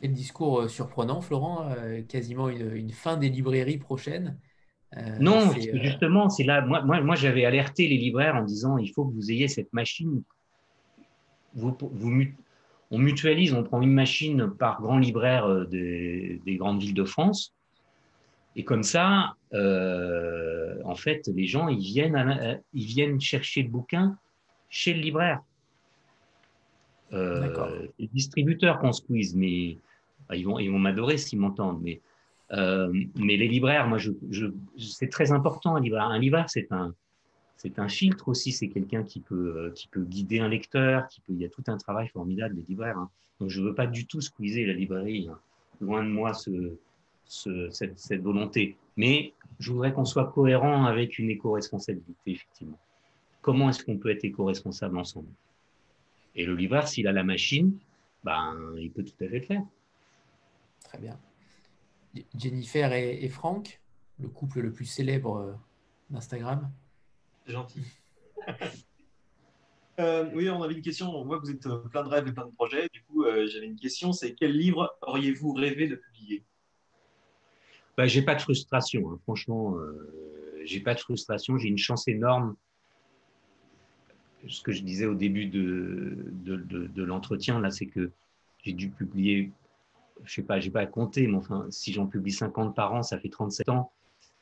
Quel discours euh, surprenant, Florent, euh, quasiment une, fin des librairies prochaines. non, justement, c'est là. Moi, moi, moi j'avais alerté les libraires en disant il faut que vous ayez cette machine. Vous, vous, on mutualise, on prend une machine par grand libraire des, des grandes villes de France et comme ça, euh, en fait, les gens, ils viennent, ils viennent chercher le bouquin chez le libraire. Euh, les distributeurs qu'on squeeze, mais bah, ils vont, ils vont m'adorer s'ils m'entendent. Mais, euh, mais les libraires, moi, je, je, c'est très important. Un libraire, un libraire, c'est un, c'est un filtre aussi. C'est quelqu'un qui peut, euh, qui peut guider un lecteur. Qui peut, il y a tout un travail formidable des libraires. Hein. Donc, je veux pas du tout squeezer la librairie. Hein. Loin de moi ce cette, cette, volonté. Mais je voudrais qu'on soit cohérent avec une éco-responsabilité, effectivement. Comment est-ce qu'on peut être éco-responsable ensemble? Et le livreur, s'il a la machine, ben, il peut tout à fait le faire. Très bien. Jennifer et, Franck, le couple le plus célèbre euh, d'Instagram? Gentil. Euh, oui, on avait une question. On voit que vous êtes euh, plein de rêves et plein de projets. Du coup, euh, j'avais une question, c'est quel livre auriez-vous rêvé de publier? Bah, J'ai pas de frustration, hein. franchement, j'ai pas de frustration, j'ai une chance énorme. Ce que je disais au début de, de, de l'entretien, là, c'est que j'ai dû publier je sais pas, j'ai pas à compter, mais enfin, si j'en publie 50 par an, ça fait 37 ans.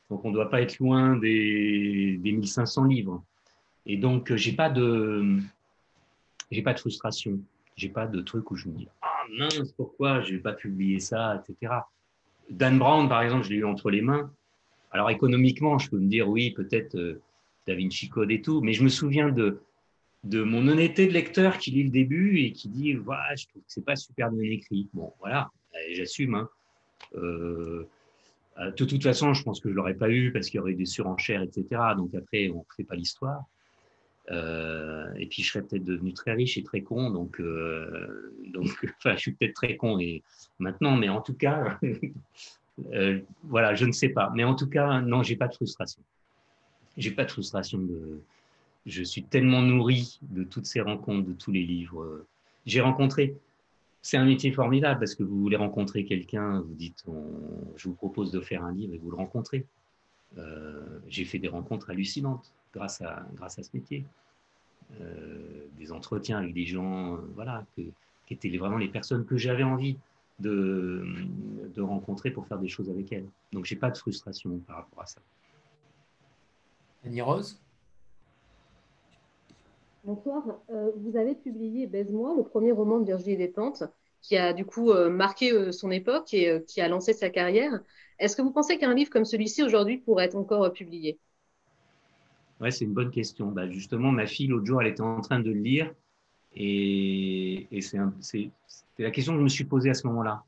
Donc, on doit pas être loin des, des 1500 livres. Et donc, j'ai pas de, j'ai pas de frustration. J'ai pas de truc où je me dis, ah mince, pourquoi je vais pas publier ça, etc. Dan Brown, par exemple, je l'ai eu entre les mains. Alors, économiquement, je peux me dire, oui, peut-être euh, Da Vinci Code et tout, mais je me souviens de, de mon honnêteté de lecteur qui lit le début et qui dit, voilà, je trouve que c'est pas super bien écrit. Bon, voilà, j'assume. Hein. Euh, euh, de toute façon, je pense que je l'aurais pas eu parce qu'il y aurait eu des surenchères, etc. Donc après, on ne fait pas l'histoire. Euh, et puis, je serais peut-être devenu très riche et très con. Donc, donc enfin, je suis peut-être très con et maintenant, mais en tout cas, voilà, je ne sais pas. Mais en tout cas, non, j'ai pas de frustration. J'ai pas de frustration. Je suis tellement nourri de toutes ces rencontres, de tous les livres. J'ai rencontré c'est un métier formidable parce que vous voulez rencontrer quelqu'un, vous dites, je vous propose de faire un livre et vous le rencontrez. Euh, j'ai fait des rencontres hallucinantes grâce à, grâce à ce métier. Euh, des entretiens avec des gens, euh, voilà, qui étaient vraiment les personnes que j'avais envie de, de rencontrer pour faire des choses avec elles. Donc, j'ai pas de frustration par rapport à ça. Annie Rose? Bonsoir. Euh, vous avez publié Baise-moi, le premier roman de Virginie Despentes, qui a du coup euh, marqué euh, son époque et qui a lancé sa carrière. Est-ce que vous pensez qu'un livre comme celui-ci aujourd'hui pourrait être encore publié? Ouais, c'est une bonne question. Bah, justement, ma fille, l'autre jour, elle était en train de le lire et, c'est la question que je me suis posée à ce moment-là.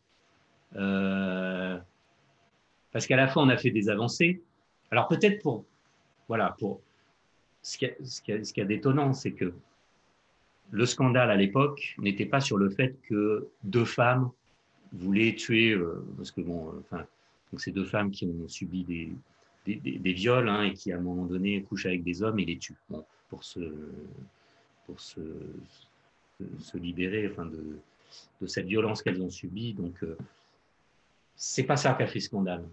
parce qu'à la fois, on a fait des avancées. Alors peut-être pour, voilà, pour ce qui est, d'étonnant, c'est que le scandale à l'époque n'était pas sur le fait que deux femmes voulaient tuer, euh, parce que bon, euh, enfin, donc ces deux femmes qui ont subi des, des, viols hein, et qui à un moment donné couchent avec des hommes et les bon, pour se, pour se, se libérer enfin, de, de cette violence qu'elles ont subie. Donc, euh, c'est pas ça qu'a fait scandale.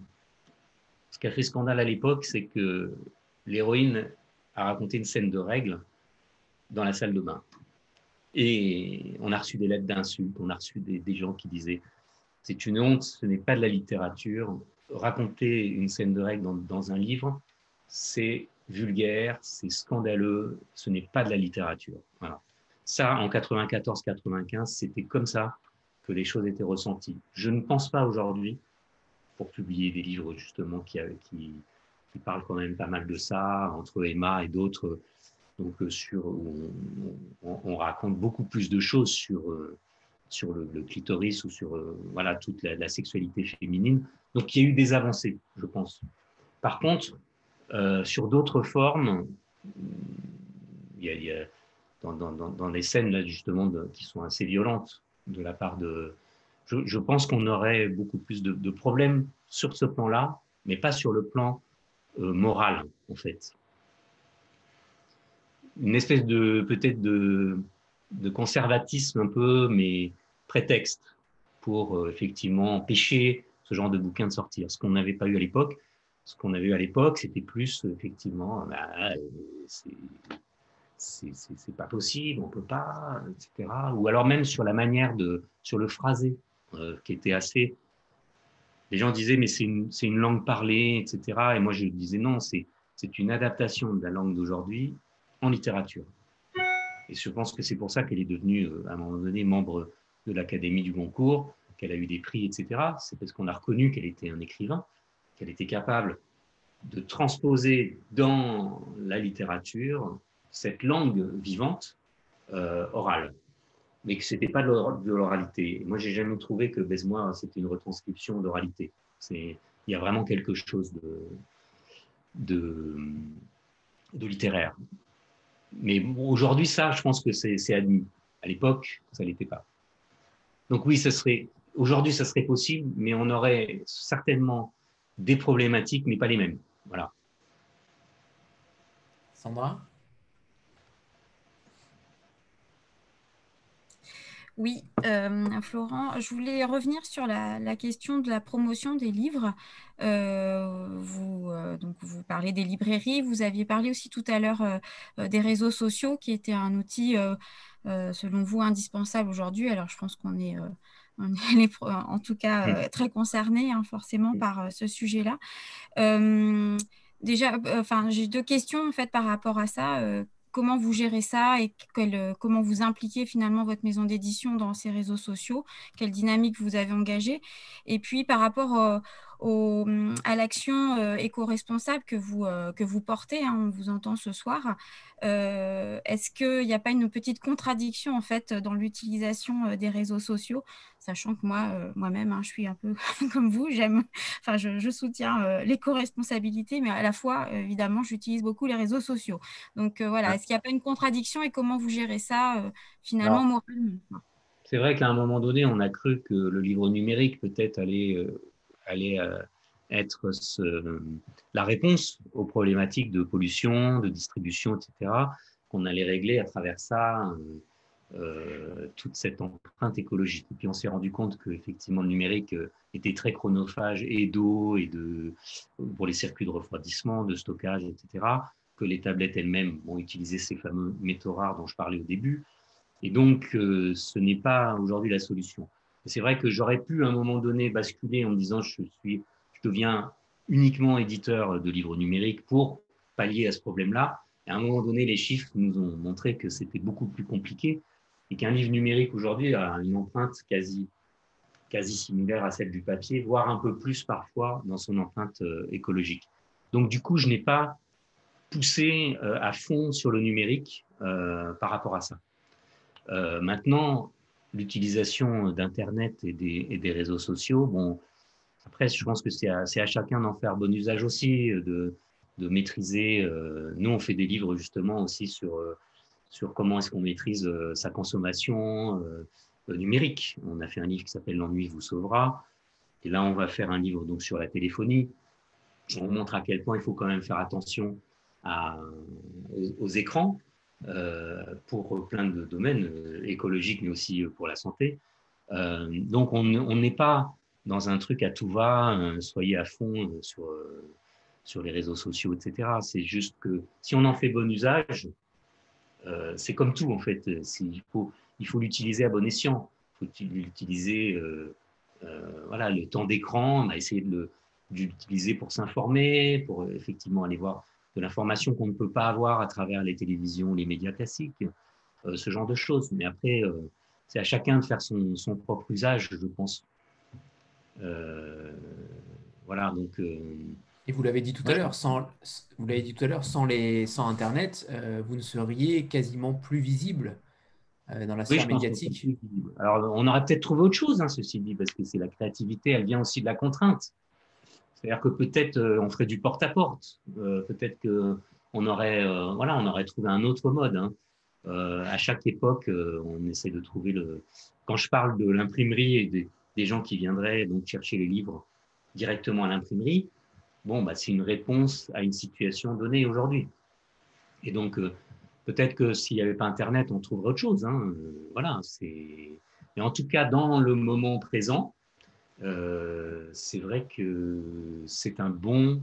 Ce qu'a fait scandale à l'époque, c'est que l'héroïne a raconté une scène de règles dans la salle de bain. Et on a reçu des lettres d'insultes, on a reçu des, gens qui disaient c'est une honte, ce n'est pas de la littérature. Raconter une scène de règles dans, un livre, c'est vulgaire, c'est scandaleux, ce n'est pas de la littérature. Voilà. Ça, en 94-95, c'était comme ça que les choses étaient ressenties. Je ne pense pas aujourd'hui, pour publier des livres justement qui, qui, qui parle quand même pas mal de ça, entre Emma et d'autres. Donc, euh, sur, on, raconte beaucoup plus de choses sur, euh, sur le, clitoris ou sur euh, voilà, toute la, sexualité féminine. Donc, il y a eu des avancées, je pense. Par contre, sur d'autres formes, il y a, dans, dans, les scènes là, justement qui sont assez violentes de la part de. Je, pense qu'on aurait beaucoup plus de, problèmes sur ce plan-là, mais pas sur le plan euh, morale, en fait. Une espèce de, peut-être de, de conservatisme un peu, mais prétexte pour euh, effectivement empêcher ce genre de bouquin de sortir. Ce qu'on n'avait pas eu à l'époque, ce qu'on avait eu à l'époque, c'était plus effectivement, bah, c'est pas possible, on peut pas, etc. Ou alors même sur la manière de, sur le phrasé, euh, qui était assez les gens disaient, mais c'est une, une, langue parlée, etc. Et moi, je disais, non, c'est une adaptation de la langue d'aujourd'hui en littérature. Et je pense que c'est pour ça qu'elle est devenue, euh, à un moment donné, membre de l'Académie du Goncourt, qu'elle a eu des prix, etc. C'est parce qu'on a reconnu qu'elle était un écrivain, qu'elle était capable de transposer dans la littérature cette langue vivante euh, orale mais que c'était pas de l'oralité. Moi, j'ai jamais trouvé que Baise-moi, c'était une retranscription d'oralité. Il y a vraiment quelque chose de, de, littéraire. Mais aujourd'hui, ça, je pense que c'est admis. À l'époque, ça l'était pas. Donc oui, ça serait aujourd'hui, ça serait possible, mais on aurait certainement des problématiques, mais pas les mêmes. Voilà. Sandra? Oui, euh, Florent, je voulais revenir sur la, question de la promotion des livres. Euh, vous, euh, donc vous parlez des librairies, vous aviez parlé aussi tout à l'heure des réseaux sociaux qui étaient un outil, selon vous, indispensable aujourd'hui. Alors je pense qu'on est, en tout cas très concernés hein, forcément par ce sujet-là. déjà, enfin, j'ai deux questions en fait par rapport à ça comment vous gérez ça et euh, comment vous impliquez finalement votre maison d'édition dans ces réseaux sociaux, quelle dynamique vous avez engagée. Et puis par rapport Hum, à l'action euh, éco-responsable que, vous, euh, que vous portez, hein, on vous entend ce soir. Euh, est-ce qu'il n'y a pas une petite contradiction en fait dans l'utilisation des réseaux sociaux, sachant que moi, moi-même, hein, je suis un peu comme vous, j'aime, enfin, je, soutiens l'éco-responsabilité, mais à la fois, évidemment, j'utilise beaucoup les réseaux sociaux. Donc voilà, est-ce qu'il n'y a pas une contradiction et comment vous gérez ça finalement moralement? C'est vrai qu'à un moment donné, on a cru que le livre numérique peut-être allait allait euh, être la réponse aux problématiques de pollution, de distribution, etc., qu'on allait régler à travers ça euh, euh, toute cette empreinte écologique. Et puis on s'est rendu compte qu'effectivement le numérique était très chronophage et d'eau et de pour les circuits de refroidissement, de stockage, etc. Que les tablettes elles-mêmes vont utiliser ces fameux métaux rares dont je parlais au début. Et donc ce n'est pas aujourd'hui la solution. C'est vrai que j'aurais pu à un moment donné basculer en me disant je suis, je deviens uniquement éditeur de livres numériques pour pallier à ce problème-là. À un moment donné, les chiffres nous ont montré que c'était beaucoup plus compliqué et qu'un livre numérique aujourd'hui a une empreinte quasi, quasi similaire à celle du papier, voire un peu plus parfois dans son empreinte euh, écologique. Donc du coup, je n'ai pas poussé euh, à fond sur le numérique euh, par rapport à ça. maintenant, l'utilisation d'Internet et des, réseaux sociaux, bon, après, je pense que c'est à, chacun d'en faire bon usage aussi, de, maîtriser. Euh, nous, on fait des livres justement aussi sur, euh, sur comment est-ce qu'on maîtrise euh, sa consommation numérique. On a fait un livre qui s'appelle L'ennui vous sauvera. Et là, on va faire un livre donc sur la téléphonie. On montre à quel point il faut quand même faire attention aux écrans pour plein de domaines euh, écologiques, mais aussi euh, pour la santé. donc, on n'est pas dans un truc à tout va, soyez à fond sur, les réseaux sociaux, etc. C'est juste que si on en fait bon usage, c'est comme tout en fait. Il faut l'utiliser à bon escient. Il faut l'utiliser, voilà, le temps d'écran. On a essayé de l'utiliser pour s'informer, pour effectivement aller voir de l'information qu'on ne peut pas avoir à travers les télévisions, les médias classiques, euh, ce genre de choses. Mais après, euh, c'est à chacun de faire son, son, propre usage, je pense. Euh, voilà, donc. et vous l'avez dit tout à l'heure, sans, vous l'avez dit tout à l'heure, sans les, sans Internet, vous ne seriez quasiment plus visible dans la sphère médiatique. Alors, on aurait peut-être trouvé autre chose, hein, ceci dit, parce que c'est la créativité, elle vient aussi de la contrainte. C'est-à-dire que peut-être euh, on ferait du porte-à-porte, euh, peut-être que on aurait, euh, voilà, aurait trouvé un autre mode. Hein. à chaque époque, on essaie de trouver le. Quand je parle de l'imprimerie et des, des, gens qui viendraient donc chercher les livres directement à l'imprimerie, bon, bah, c'est une réponse à une situation donnée aujourd'hui. Et donc, peut-être que s'il n'y avait pas Internet, on trouverait autre chose. Hein. voilà, c'est. Mais en tout cas, dans le moment présent, euh, c'est vrai que c'est un bon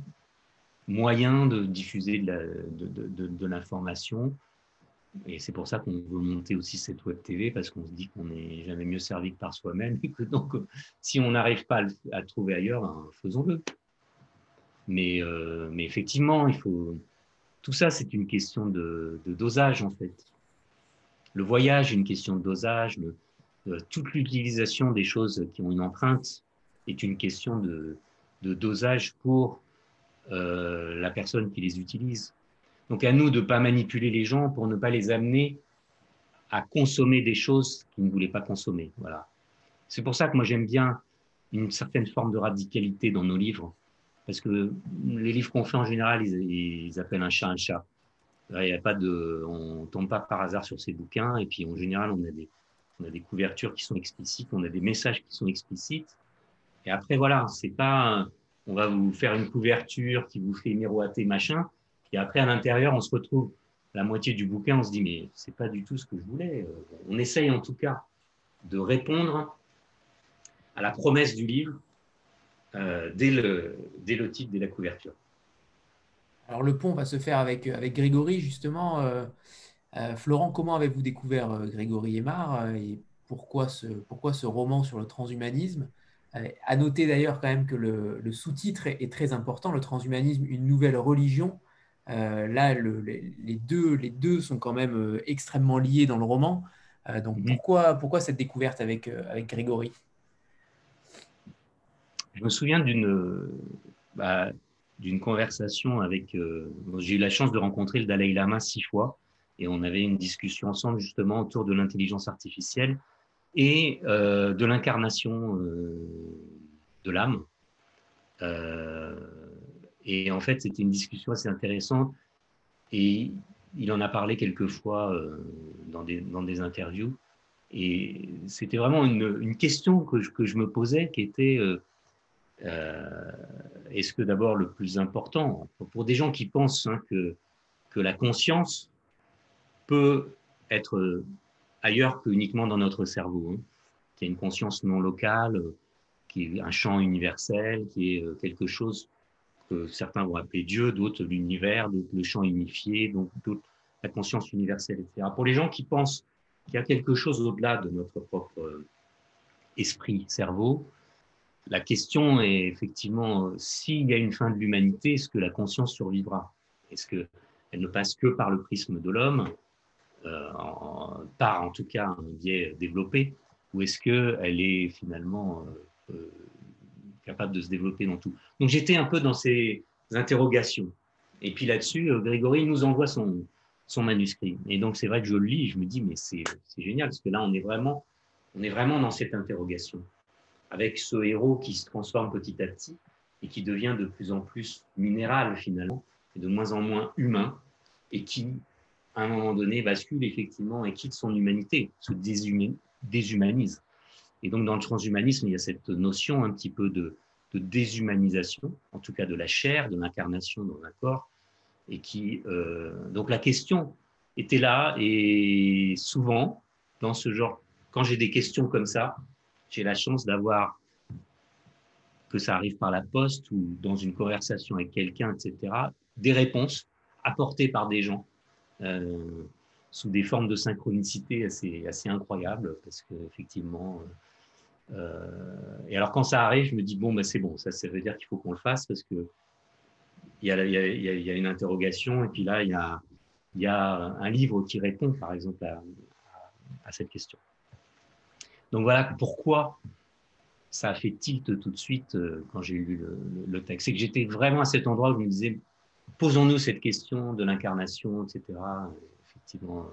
moyen de diffuser de l'information. Et c'est pour ça qu'on veut monter aussi cette web TV, parce qu'on se dit qu'on n'est jamais mieux servi que par soi-même, donc, si on n'arrive pas à trouver ailleurs, ben, faisons-le. Mais, euh, mais effectivement, il faut. Tout ça, c'est une question de, dosage, en fait. Le voyage une question de dosage. toute l'utilisation des choses qui ont une empreinte est une question de, dosage pour euh, la personne qui les utilise. Donc à nous de ne pas manipuler les gens pour ne pas les amener à consommer des choses qu'ils ne voulaient pas consommer. Voilà. C'est pour ça que moi j'aime bien une certaine forme de radicalité dans nos livres, parce que les livres qu'on fait en général, ils, appellent un chat un chat. Il y a pas de, on tombe pas par hasard sur ces bouquins, et puis en général on a des, on a des couvertures qui sont explicites, on a des messages qui sont explicites, et après, voilà, c'est pas, on va vous faire une couverture qui vous fait miroiter, machin. Et après, à l'intérieur, on se retrouve la moitié du bouquin, on se dit, mais c'est pas du tout ce que je voulais. On essaye en tout cas. de répondre à la promesse du livre dès, le, dès le titre, dès la couverture. Alors le pont va se faire avec, avec Grégory, justement. Florent, comment avez-vous découvert Grégory Aymar et pourquoi ce, pourquoi ce roman sur le transhumanisme? À noter d'ailleurs quand même que le, le sous-titre est, très important, le transhumanisme, une nouvelle religion. Euh, là, les, deux, les deux sont quand même euh, extrêmement liés dans le roman. Euh, donc, mhm. pourquoi, pourquoi cette découverte avec, avec Grégory? Je me souviens d'une bah, d'une conversation avec. J'ai eu la chance de rencontrer le Dalai Lama six fois et on avait une discussion ensemble justement autour de l'intelligence artificielle et de l'incarnation de l'âme. Et en fait, c'était une discussion assez intéressante. Et il en a parlé quelques fois euh, dans, des, dans des interviews. Et c'était vraiment une, une, question que je, que je me posais qui était euh, euh, est-ce que d'abord le plus important, pour des gens qui pensent hein, que, que la conscience peut être ailleurs que uniquement dans notre cerveau, hein, qu'il y a une conscience non locale, qui est un champ universel, qui est quelque chose que certains vont appeler Dieu, d'autres l'univers, d'autres le champ unifié, donc d'autres la conscience universelle, etc. Pour les gens qui pensent qu'il y a quelque chose au-delà de notre propre euh, esprit, cerveau, la question est effectivement, s'il y a une fin de l'humanité, est-ce que la conscience survivra? Est-ce qu'elle ne passe que par le prisme de l'homme, euh, par en tout cas un biais développé, ou est-ce qu'elle est finalement euh, euh capable de se développer dans tout? Donc j'étais un peu dans ces interrogations. Et puis là-dessus, Grégory nous envoie son, son manuscrit. Et donc c'est vrai que je le lis, je me dis, mais c'est génial, parce que là, on est, vraiment, on est vraiment dans cette interrogation, avec ce héros qui se transforme petit à petit et qui devient de plus en plus minéral finalement, et de moins en moins humain, et qui, à un moment donné, bascule effectivement et quitte son humanité, se déshumanise. Et donc, dans le transhumanisme, il y a cette notion un petit peu de, déshumanisation, en tout cas de la chair, de l'incarnation dans un corps. Et qui, euh, donc, la question était là. Et souvent, dans ce genre, quand j'ai des questions comme ça, j'ai la chance d'avoir, que ça arrive par la poste ou dans une conversation avec quelqu'un, etc., des réponses apportées par des gens. Euh, sous des formes de synchronicité assez, incroyables, parce qu'effectivement, euh, et alors, quand ça arrive, je me dis, bon, bah, c'est bon, ça, ça veut dire qu'il faut qu'on le fasse parce que il y, a, il, y a, une interrogation, et puis là, il y a, y a un livre qui répond, par exemple, à, cette question. Donc voilà pourquoi ça a fait tilt tout de suite euh, quand j'ai lu le, texte. C'est que j'étais vraiment à cet endroit où je me disais, posons-nous cette question de l'incarnation, etc. Effectivement.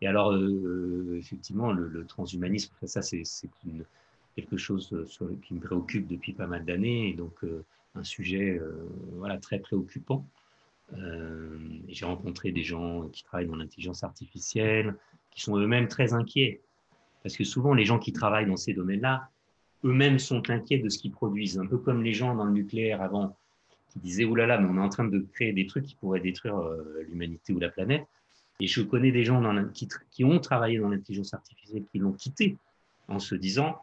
Et alors, euh, effectivement, le, transhumanisme, ça, c'est quelque chose euh, qui me préoccupe depuis pas mal d'années, et donc euh, un sujet euh, voilà, très préoccupant. J'ai rencontré des gens qui travaillent dans l'intelligence artificielle, qui sont eux-mêmes très inquiets, parce que souvent les gens qui travaillent dans ces domaines-là, eux-mêmes sont inquiets de ce qu'ils produisent, un peu comme les gens dans le nucléaire avant, qui disaient, là là, mais on est en train de créer des trucs qui pourraient détruire l'humanité ou la planète. Et je connais des gens qui, ont travaillé dans l'intelligence artificielle, qui l'ont quitté en se disant,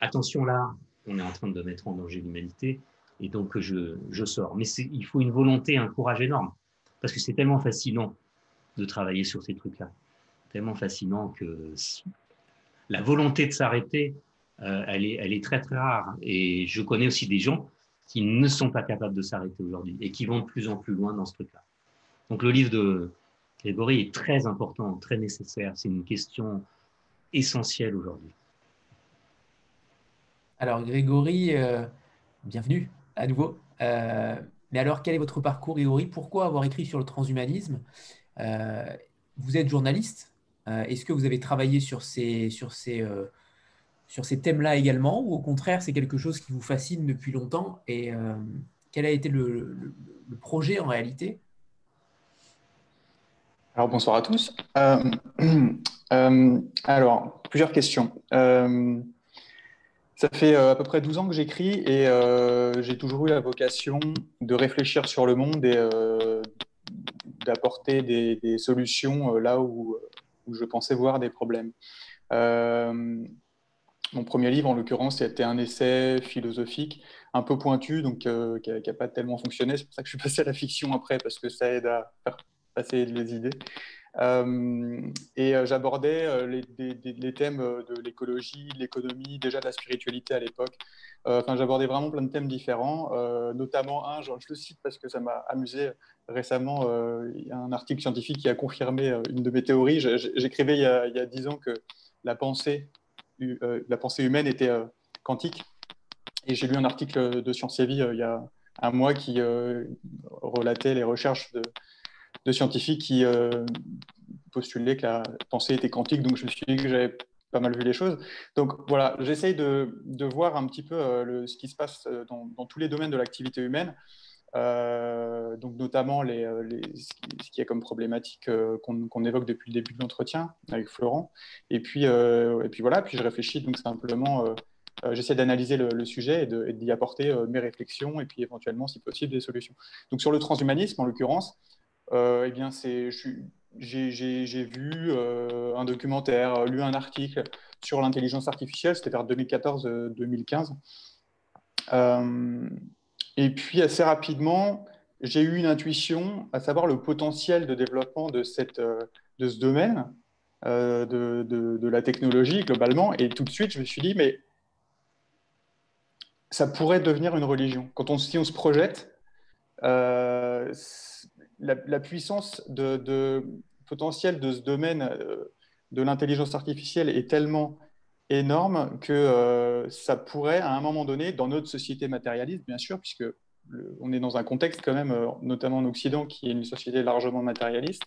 attention là, on est en train de mettre en danger l'humanité, et donc je, je sors. Mais il faut une volonté, un courage énorme, parce que c'est tellement fascinant de travailler sur ces trucs-là, tellement fascinant que la volonté de s'arrêter, euh, elle, est, elle est très très rare. Et je connais aussi des gens qui ne sont pas capables de s'arrêter aujourd'hui et qui vont de plus en plus loin dans ce truc-là. Donc le livre de Grégory est très important, très nécessaire. C'est une question essentielle aujourd'hui. Alors, Grégory, euh, bienvenue à nouveau. Euh, mais alors, quel est votre parcours, Grégory? Pourquoi avoir écrit sur le transhumanisme? Euh, Vous êtes journaliste. Est-ce que vous avez travaillé sur ces, sur ces, sur ces thèmes-là également Ou au contraire, c'est quelque chose qui vous fascine depuis longtemps Et quel a été le, projet en réalité? Alors bonsoir à tous. alors, plusieurs questions. Ça fait euh, à peu près 12 ans que j'écris et euh, j'ai toujours eu la vocation de réfléchir sur le monde et euh, d'apporter des, solutions là où je pensais voir des problèmes. Mon premier livre, en l'occurrence, c'était un essai philosophique un peu pointu, donc qui n'a pas tellement fonctionné. C'est pour ça que je suis passé à la fiction après, parce que ça aide à faire passer les idées. Euh, et euh, j'abordais euh, les, thèmes de l'écologie, de l'économie, déjà de la spiritualité à l'époque. J'abordais vraiment plein de thèmes différents, notamment un, je, le cite parce que ça m'a amusé récemment, il y a un article scientifique qui a confirmé une de mes théories. J'écrivais il, y a dix ans que la pensée, la pensée humaine était quantique. Et j'ai lu un article de Science et Vie il y a un mois qui relatait les recherches de, scientifiques qui euh, postulaient que la pensée était quantique, donc je me suis dit que j'avais pas mal vu les choses. Donc voilà, j'essaye de, voir un petit peu euh, ce qui se passe euh, dans tous les domaines de l'activité humaine, donc notamment les, ce qu'il y a comme problématique qu'on évoque depuis le début de l'entretien avec Florent. Et puis, et puis voilà, puis je réfléchis donc simplement, j'essaie d'analyser le, sujet et d'y apporter mes réflexions et puis éventuellement, si possible, des solutions. Donc sur le transhumanisme, en l'occurrence, euh, eh bien, j'ai vu euh, un documentaire, lu un article sur l'intelligence artificielle, c'était vers 2014-2015. Euh, et puis, assez rapidement, j'ai eu une intuition, à savoir le potentiel de développement de, cette, de ce domaine, de, de, la technologie globalement. Et tout de suite, je me suis dit, mais ça pourrait devenir une religion. Quand on, si on se projette, la, puissance de, potentielle de ce domaine euh, de l'intelligence artificielle est tellement énorme que euh, ça pourrait, à un moment donné, dans notre société matérialiste, bien sûr, puisque on est dans un contexte quand même, euh, notamment en Occident, qui est une société largement matérialiste,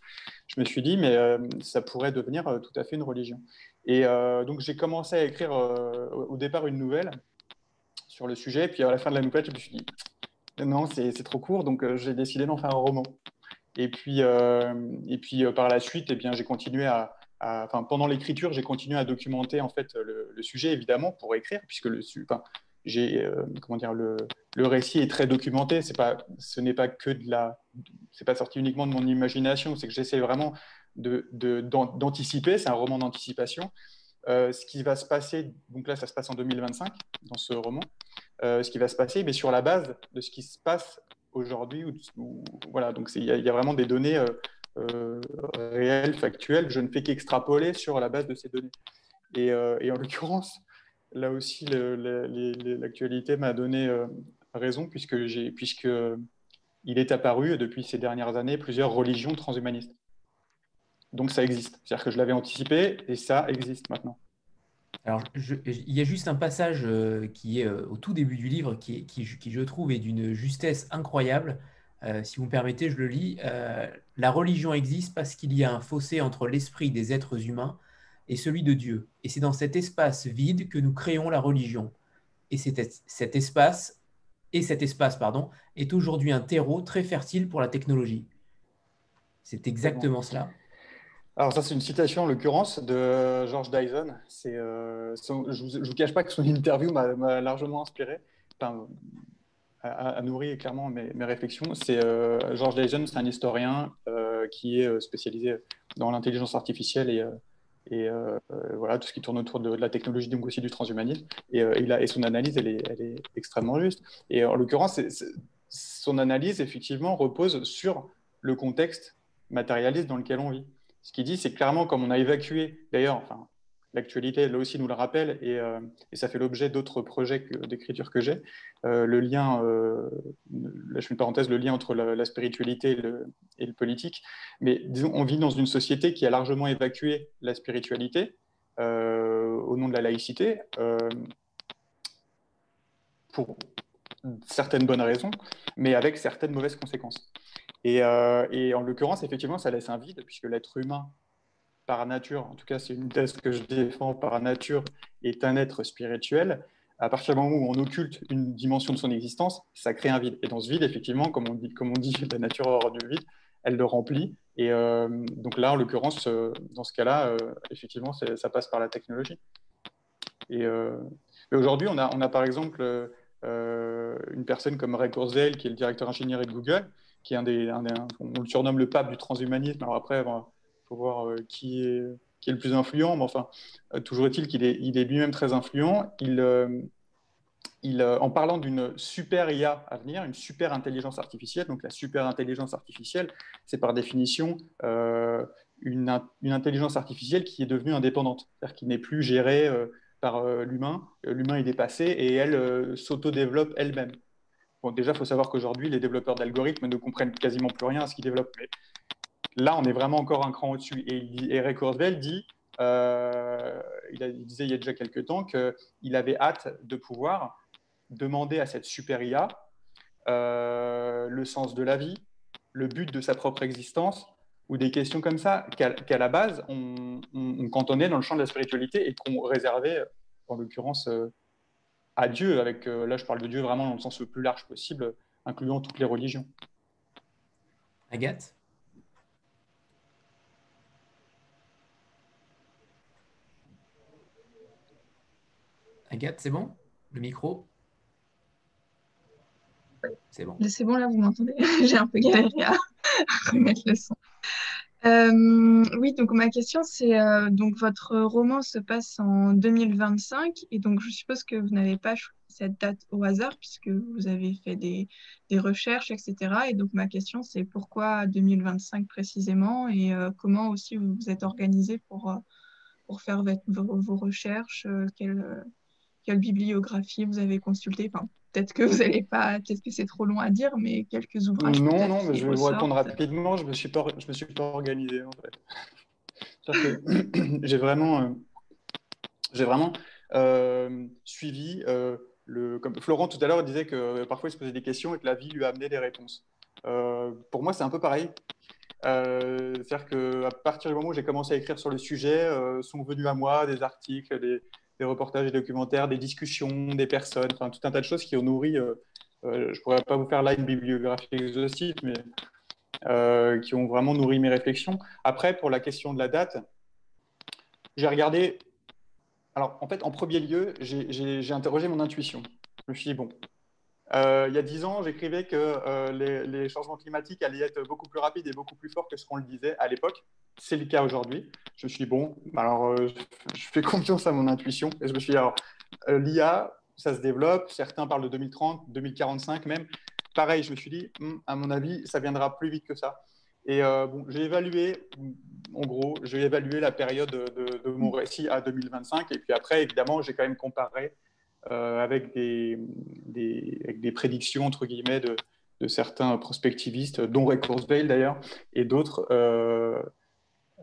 je me suis dit, mais ça pourrait devenir tout à fait une religion. Et donc j'ai commencé à écrire au départ une nouvelle sur le sujet, puis à la fin de la nouvelle, je me suis dit, non, c'est trop court, donc j'ai décidé d'en faire un roman. Et puis, euh, et puis euh, par la suite, eh bien, j'ai continué à, pendant l'écriture, j'ai continué à documenter en fait le, sujet évidemment pour écrire, puisque le, j'ai, euh, comment dire, le, récit est très documenté. C'est pas, ce n'est pas que de la, c'est pas sorti uniquement de mon imagination. C'est que j'essaie vraiment d'anticiper. C'est un roman d'anticipation. ce qui va se passer, donc là, ça se passe en 2025 dans ce roman. ce qui va se passer, mais sur la base de ce qui se passe aujourd'hui. voilà, donc il y, a vraiment des données euh, euh, réelles, factuelles. Je ne fais qu'extrapoler sur la base de ces données. Et, euh, en l'occurrence, là aussi, l'actualité m'a donné raison puisque, puisque il est apparu depuis ces dernières années plusieurs religions transhumanistes. Donc ça existe. C'est-à-dire que je l'avais anticipé et ça existe maintenant. Alors, il y a juste un passage euh, qui est euh, au tout début du livre qui, qui, je trouve est d'une justesse incroyable. Euh, si vous me permettez, je le lis. la religion existe parce qu'il y a un fossé entre l'esprit des êtres humains et celui de Dieu. Et c'est dans cet espace vide que nous créons la religion. Et cet espace, et cet espace pardon, est aujourd'hui un terreau très fertile pour la technologie. C'est exactement cela. Alors ça, c'est une citation en l'occurrence de George Dyson. Euh, je ne vous, cache pas que son interview m'a largement inspiré, enfin, a, nourri clairement mes, réflexions. C'est euh, George Dyson, c'est un historien euh, qui est spécialisé dans l'intelligence artificielle et, et voilà tout ce qui tourne autour de, la technologie, donc aussi du transhumanisme. Et, il a, et son analyse, elle est, elle est, extrêmement juste. Et en l'occurrence, son analyse effectivement repose sur le contexte matérialiste dans lequel on vit. Ce qu'il dit, c'est clairement comme on a évacué, d'ailleurs, enfin, l'actualité, là aussi, nous le rappelle, et, euh, ça fait l'objet d'autres projets d'écriture que j'ai, euh, le lien, euh, là je fais une parenthèse, le lien entre la, spiritualité et le, politique. Mais disons, on vit dans une société qui a largement évacué la spiritualité au nom de la laïcité, pour certaines bonnes raisons, mais avec certaines mauvaises conséquences. Et, en l'occurrence, effectivement, ça laisse un vide, puisque l'être humain, par nature, en tout cas, c'est une thèse que je défends par nature, est un être spirituel. À partir du moment où on occulte une dimension de son existence, ça crée un vide. Et dans ce vide, effectivement, comme on dit, comme on dit la nature hors du vide, elle le remplit. Et euh, donc là, en l'occurrence, euh, dans ce cas-là, effectivement, ça passe par la technologie. Et, aujourd'hui, on a, on a par exemple une personne comme Ray Kurzweil, qui est le directeur ingénieur de Google, qui est un des, on le surnomme le pape du transhumanisme. Alors après, il faut voir euh, qui est le plus influent, mais enfin, toujours est-il qu'il est, lui-même très influent. Il, il, en parlant d'une super IA à venir, une super intelligence artificielle, donc la super intelligence artificielle, c'est par définition une, une, intelligence artificielle qui est devenue indépendante, c'est-à-dire qui n'est plus gérée par l'humain. L'humain est dépassé et elle s'auto-développe elle-même. Bon, déjà, il faut savoir qu'aujourd'hui, les développeurs d'algorithmes ne comprennent quasiment plus rien à ce qu'ils développent. Mais là, on est vraiment encore un cran au-dessus. Et Eric Kurzweil dit, euh, il, disait il y a déjà quelques temps qu'il avait hâte de pouvoir demander à cette super IA euh, le sens de la vie, le but de sa propre existence, ou des questions comme ça qu'à la base, on, on, cantonnait dans le champ de la spiritualité et qu'on réservait, en l'occurrence, euh, à Dieu, avec, là je parle de Dieu vraiment dans le sens le plus large possible, incluant toutes les religions. Agathe? Agathe, c'est bon? Le micro? C'est bon. C'est bon là, vous m'entendez? J'ai un peu galéré à remettre le son. Euh, oui, donc ma question, c'est euh, donc votre roman se passe en 2025 et donc je suppose que vous n'avez pas choisi cette date au hasard puisque vous avez fait des, recherches, etc. Et donc ma question, c'est pourquoi 2025 précisément et euh, comment aussi vous vous êtes organisé pour, pour faire vos, vos recherches, quelle, quelle bibliographie vous avez consulté, enfin, Peut-être que vous n'allez pas, peut-être que c'est trop long à dire, mais quelques ouvrages. Non, non, mais je vais vous répondre rapidement. Je me suis pas, je me suis pas organisé en fait. j'ai vraiment, euh, j'ai vraiment euh, suivi euh, le. Comme Florent tout à l'heure disait que parfois il se posait des questions et que la vie lui a amené des réponses. pour moi, c'est un peu pareil. C'est-à-dire qu'à partir du moment où j'ai commencé à écrire sur le sujet, sont venus à moi des articles, des, des reportages, des documentaires, des discussions, des personnes, enfin tout un tas de choses qui ont nourri. Euh, euh, je ne pourrais pas vous faire là une bibliographie exhaustive, mais euh, qui ont vraiment nourri mes réflexions. Après, pour la question de la date, j'ai regardé. Alors, en fait, en premier lieu, j'ai interrogé mon intuition. Je me suis dit, bon, il y a dix ans, j'écrivais que les, les, changements climatiques allaient être beaucoup plus rapides et beaucoup plus forts que ce qu'on le disait à l'époque. C'est le cas aujourd'hui. Je me suis dit, bon, alors, euh, je fais confiance à mon intuition. Et je me suis dit, alors, euh, l'IA, ça se développe. Certains parlent de 2030, 2045 même. Pareil, je me suis dit, hmm, à mon avis, ça viendra plus vite que ça. Et euh, bon, j'ai évalué, en gros, j'ai évalué la période de, mon récit à 2025. Et puis après, évidemment, j'ai quand même comparé avec, des, avec, des, prédictions, entre guillemets, de, de certains prospectivistes, dont Ray Kurzweil d'ailleurs, et d'autres.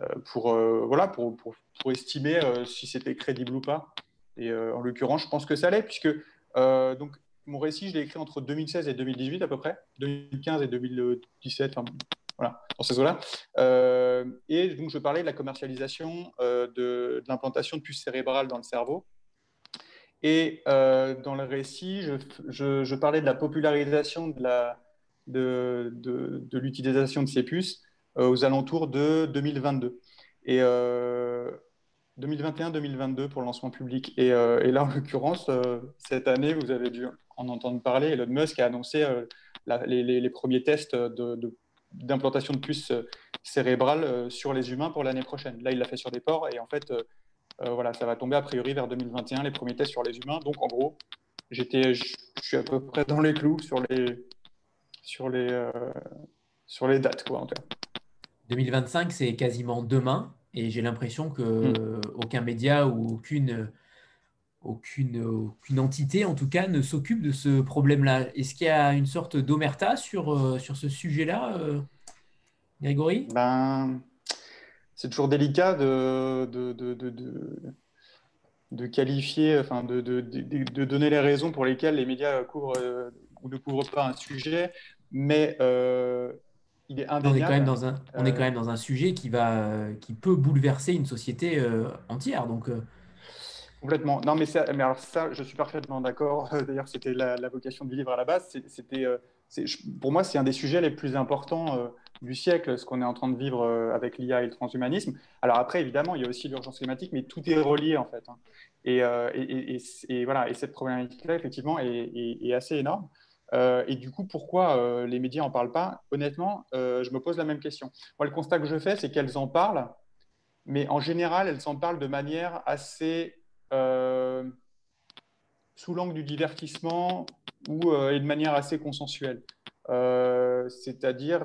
Euh, pour, euh, voilà, pour, pour, estimer euh, si c'était crédible ou pas. Et en l'occurrence, je pense que ça l'est, puisque donc, mon récit, je l'ai écrit entre 2016 et 2018 à peu près, 2015 et 2017, enfin, voilà, dans ces eaux-là. et donc, je parlais de la commercialisation de, l'implantation de puces cérébrales dans le cerveau. Et dans le récit, je, parlais de la popularisation de, l'utilisation de ces puces euh, aux alentours de 2022. Et 2021-2022 euh, pour le lancement public. Et, euh, là, en l'occurrence, cette année, vous avez dû en entendre parler, Elon Musk a annoncé les, les, premiers tests d'implantation de, puces cérébrales sur les humains pour l'année prochaine. Là, il l'a fait sur des porcs et en fait, voilà, ça va tomber a priori vers 2021, les premiers tests sur les humains. Donc, en gros, j'étais, je, suis à peu près dans les clous sur les, sur les, sur les dates, quoi, en tout cas. 2025, c'est quasiment demain, et j'ai l'impression que hmm. aucun média ou aucune, aucune, aucune entité, en tout cas, ne s'occupe de ce problème-là. Est-ce qu'il y a une sorte d'omerta sur, euh, sur ce sujet-là, euh, Grégory? Ben, C'est toujours délicat de, de, de, de, qualifier, enfin, de, de, donner les raisons pour lesquelles les médias couvrent euh, ou ne couvrent pas un sujet, mais on est quand même dans un, on est quand même dans un sujet qui va, qui peut bouleverser une société euh, entière. Donc. Euh. Complètement. Non, mais, ça, mais alors ça, je suis parfaitement d'accord. D'ailleurs, c'était la, vocation du livre à la base. C'était, euh, pour moi, c'est un des sujets les plus importants du siècle, ce qu'on est en train de vivre avec l'IA et le transhumanisme. Alors après, évidemment, il y a aussi l'urgence climatique, mais tout est relié en fait. Hein. Et, et, voilà, et cette problématique-là, effectivement, est, assez énorme. Euh, et du coup, pourquoi euh, les médias n'en parlent pas? Honnêtement, euh, je me pose la même question. Moi, le constat que je fais, c'est qu'elles en parlent, mais en général, elle s'en parle de manière assez sous l'angle du divertissement ou, et de manière assez consensuelle. C'est-à-dire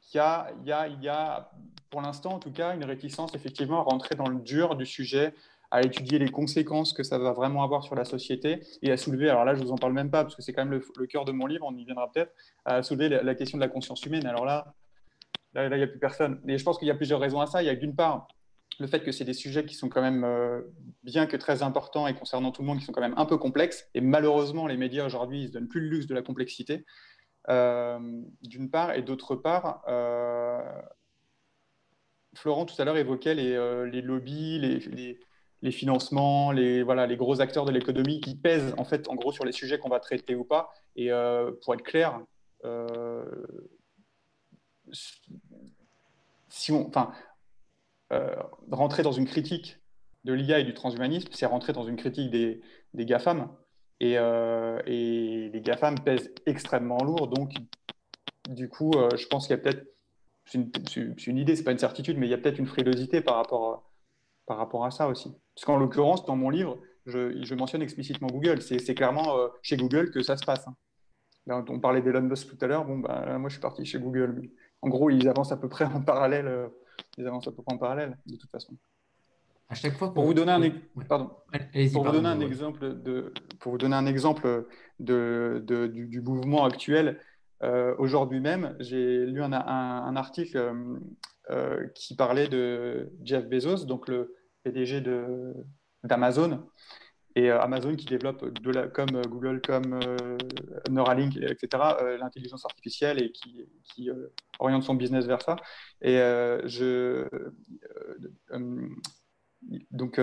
qu'il y a, il y, a, il y a, pour l'instant en tout cas, une réticence effectivement à rentrer dans le dur du sujet, à étudier les conséquences que ça va vraiment avoir sur la société et à soulever, alors là je ne vous en parle même pas parce que c'est quand même le, cœur de mon livre, on y viendra peut-être, à soulever la, question de la conscience humaine. Alors là, là, il n'y a plus personne. Et je pense qu'il y a plusieurs raisons à ça. Il y a d'une part le fait que c'est des sujets qui sont quand même, euh, bien que très importants et concernant tout le monde, qui sont quand même un peu complexes. Et malheureusement, les médias aujourd'hui, ils se donnent plus le luxe de la complexité, euh, d'une part. Et d'autre part, euh, Florent tout à l'heure évoquait les, les lobbies, les, les, financements, les, voilà, les gros acteurs de l'économie qui pèsent en fait en gros sur les sujets qu'on va traiter ou pas. Et pour être clair, si on, enfin, euh, rentrer dans une critique de l'IA et du transhumanisme, c'est rentrer dans une critique des, GAFAM. Et, euh, et, les GAFAM pèsent extrêmement lourd. Donc, du coup, euh, je pense qu'il y a peut-être, c'est une, une, idée, c'est pas une certitude, mais il y a peut-être une frilosité par rapport, à, par rapport à ça aussi. Parce qu'en l'occurrence, dans mon livre, je, je mentionne explicitement Google. C'est clairement chez Google que ça se passe. Hein. on parlait d'Elon Musk tout à l'heure. Bon, ben, moi, je suis parti chez Google. en gros, ils avancent à peu près en parallèle ils avancent à peu près en parallèle, de toute façon. À chaque fois pour vous donner un, pardon. pour vous donner un exemple de pour vous donner un exemple de, de du, mouvement actuel euh, aujourd'hui même j'ai lu un, un, article euh, euh, qui parlait de Jeff Bezos donc le PDG de d'Amazon et Amazon qui développe comme Google comme Neuralink etc l'intelligence artificielle et qui, oriente son business vers ça et euh, je, euh, euh, donc,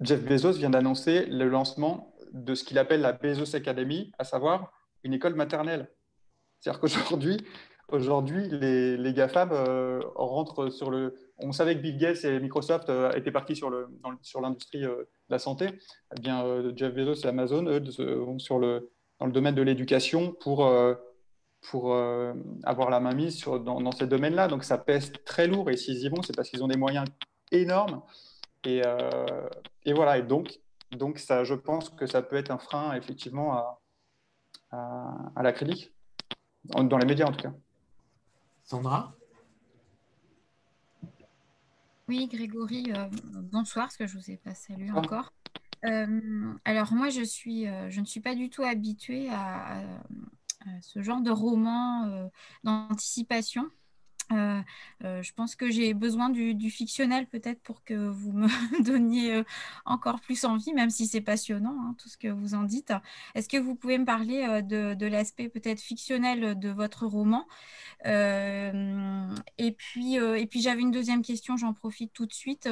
Jeff Bezos vient d'annoncer le lancement de ce qu'il appelle la Bezos Academy, à savoir une école maternelle. C'est-à-dire qu'aujourd'hui, aujourd'hui, les, les GAFAM rentrent sur le. On savait que Bill Gates et Microsoft étaient partis sur, le, sur l'industrie de la santé. Eh bien, Jeff Bezos et Amazon, eux, vont sur le, dans le domaine de l'éducation pour pour euh, avoir la main mise sur, dans, ces domaines-là. Donc ça pèse très lourd et s'ils y vont, c'est parce qu'ils ont des moyens énormes. Et, euh, et, voilà, et donc, donc ça, je pense que ça peut être un frein effectivement à, à, la critique, dans les médias en tout cas. Sandra? Oui, Grégory, euh, bonsoir, parce que je ne vous ai pas salué encore. alors moi, je, suis, je ne suis pas du tout habituée à, euh, ce genre de roman euh, d'anticipation. Euh, je pense que j'ai besoin du, fictionnel peut-être pour que vous me donniez encore plus envie, même si c'est passionnant, hein, tout ce que vous en dites. Est-ce que vous pouvez me parler de l'aspect peut-être fictionnel de votre roman? Euh, et puis, euh, et puis j'avais une deuxième question, j'en profite tout de suite.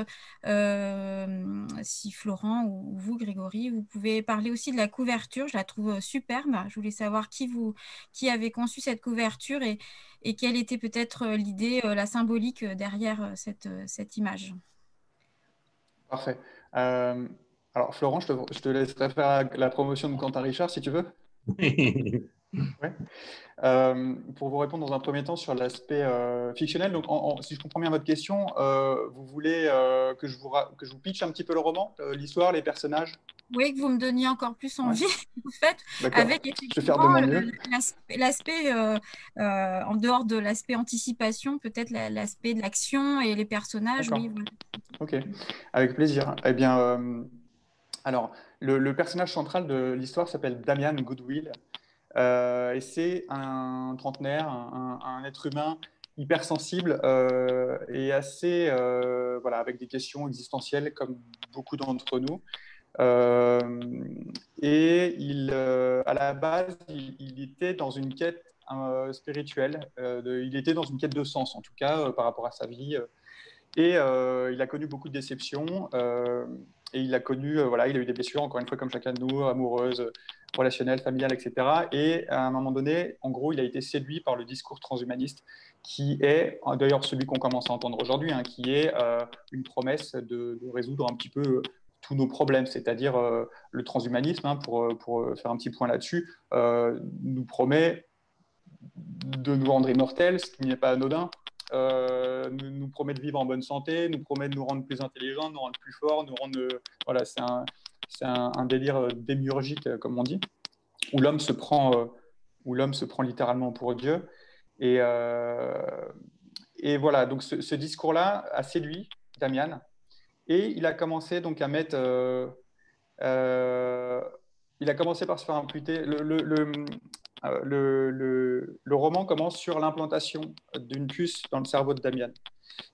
Euh, si Florent ou, vous, Grégory, vous pouvez parler aussi de la couverture, je la trouve superbe. Je voulais savoir qui, vous, qui avait conçu cette couverture et, et quelle était peut-être l'idée, la symbolique derrière cette, cette image. Parfait. alors, Florent, je te, je te laisserai faire la promotion de Quentin Richard si tu veux. Ouais. Euh, pour vous répondre dans un premier temps sur l'aspect euh, fictionnel, donc si je comprends bien votre question, euh, vous voulez que, je vous que je vous pitch un petit peu le roman, l'histoire, les personnages? Oui, que vous me donniez encore plus envie, en fait, avec effectivement l'aspect, en dehors de l'aspect anticipation, peut-être l'aspect de l'action et les personnages. Oui, Ok, avec plaisir. Eh bien, alors, le, le, personnage central de l'histoire s'appelle Damian Goodwill. Euh, et c'est un trentenaire, un, être humain hypersensible euh, et assez, euh, voilà, avec des questions existentielles comme beaucoup d'entre nous. et il, à la base, il, était dans une quête spirituelle, il était dans une quête de sens, en tout cas, par rapport à sa vie. et il a connu beaucoup de déceptions. et il a connu, voilà, il a eu des blessures, encore une fois, comme chacun de nous, amoureuses, relationnel, familial, etc. Et à un moment donné, en gros, il a été séduit par le discours transhumaniste, qui est d'ailleurs celui qu'on commence à entendre aujourd'hui, hein, qui est euh, une promesse de, résoudre un petit peu euh, tous nos problèmes, c'est-à-dire euh, le transhumanisme, hein, pour, pour, faire un petit point là-dessus, nous promet de nous rendre immortels, ce qui n'est pas anodin, nous, nous, promet de vivre en bonne santé, nous promet de nous rendre plus intelligents, nous rendre plus forts, nous rendre. voilà, c'est un, un, un, délire démiurgique, comme on dit, où l'homme se prend, où l'homme se prend littéralement pour Dieu. Et, voilà, donc ce, discours-là a séduit Damian. Et il a commencé donc à mettre euh, il a commencé par se faire imputer. Euh, le, le roman commence sur l'implantation d'une puce dans le cerveau de Damian.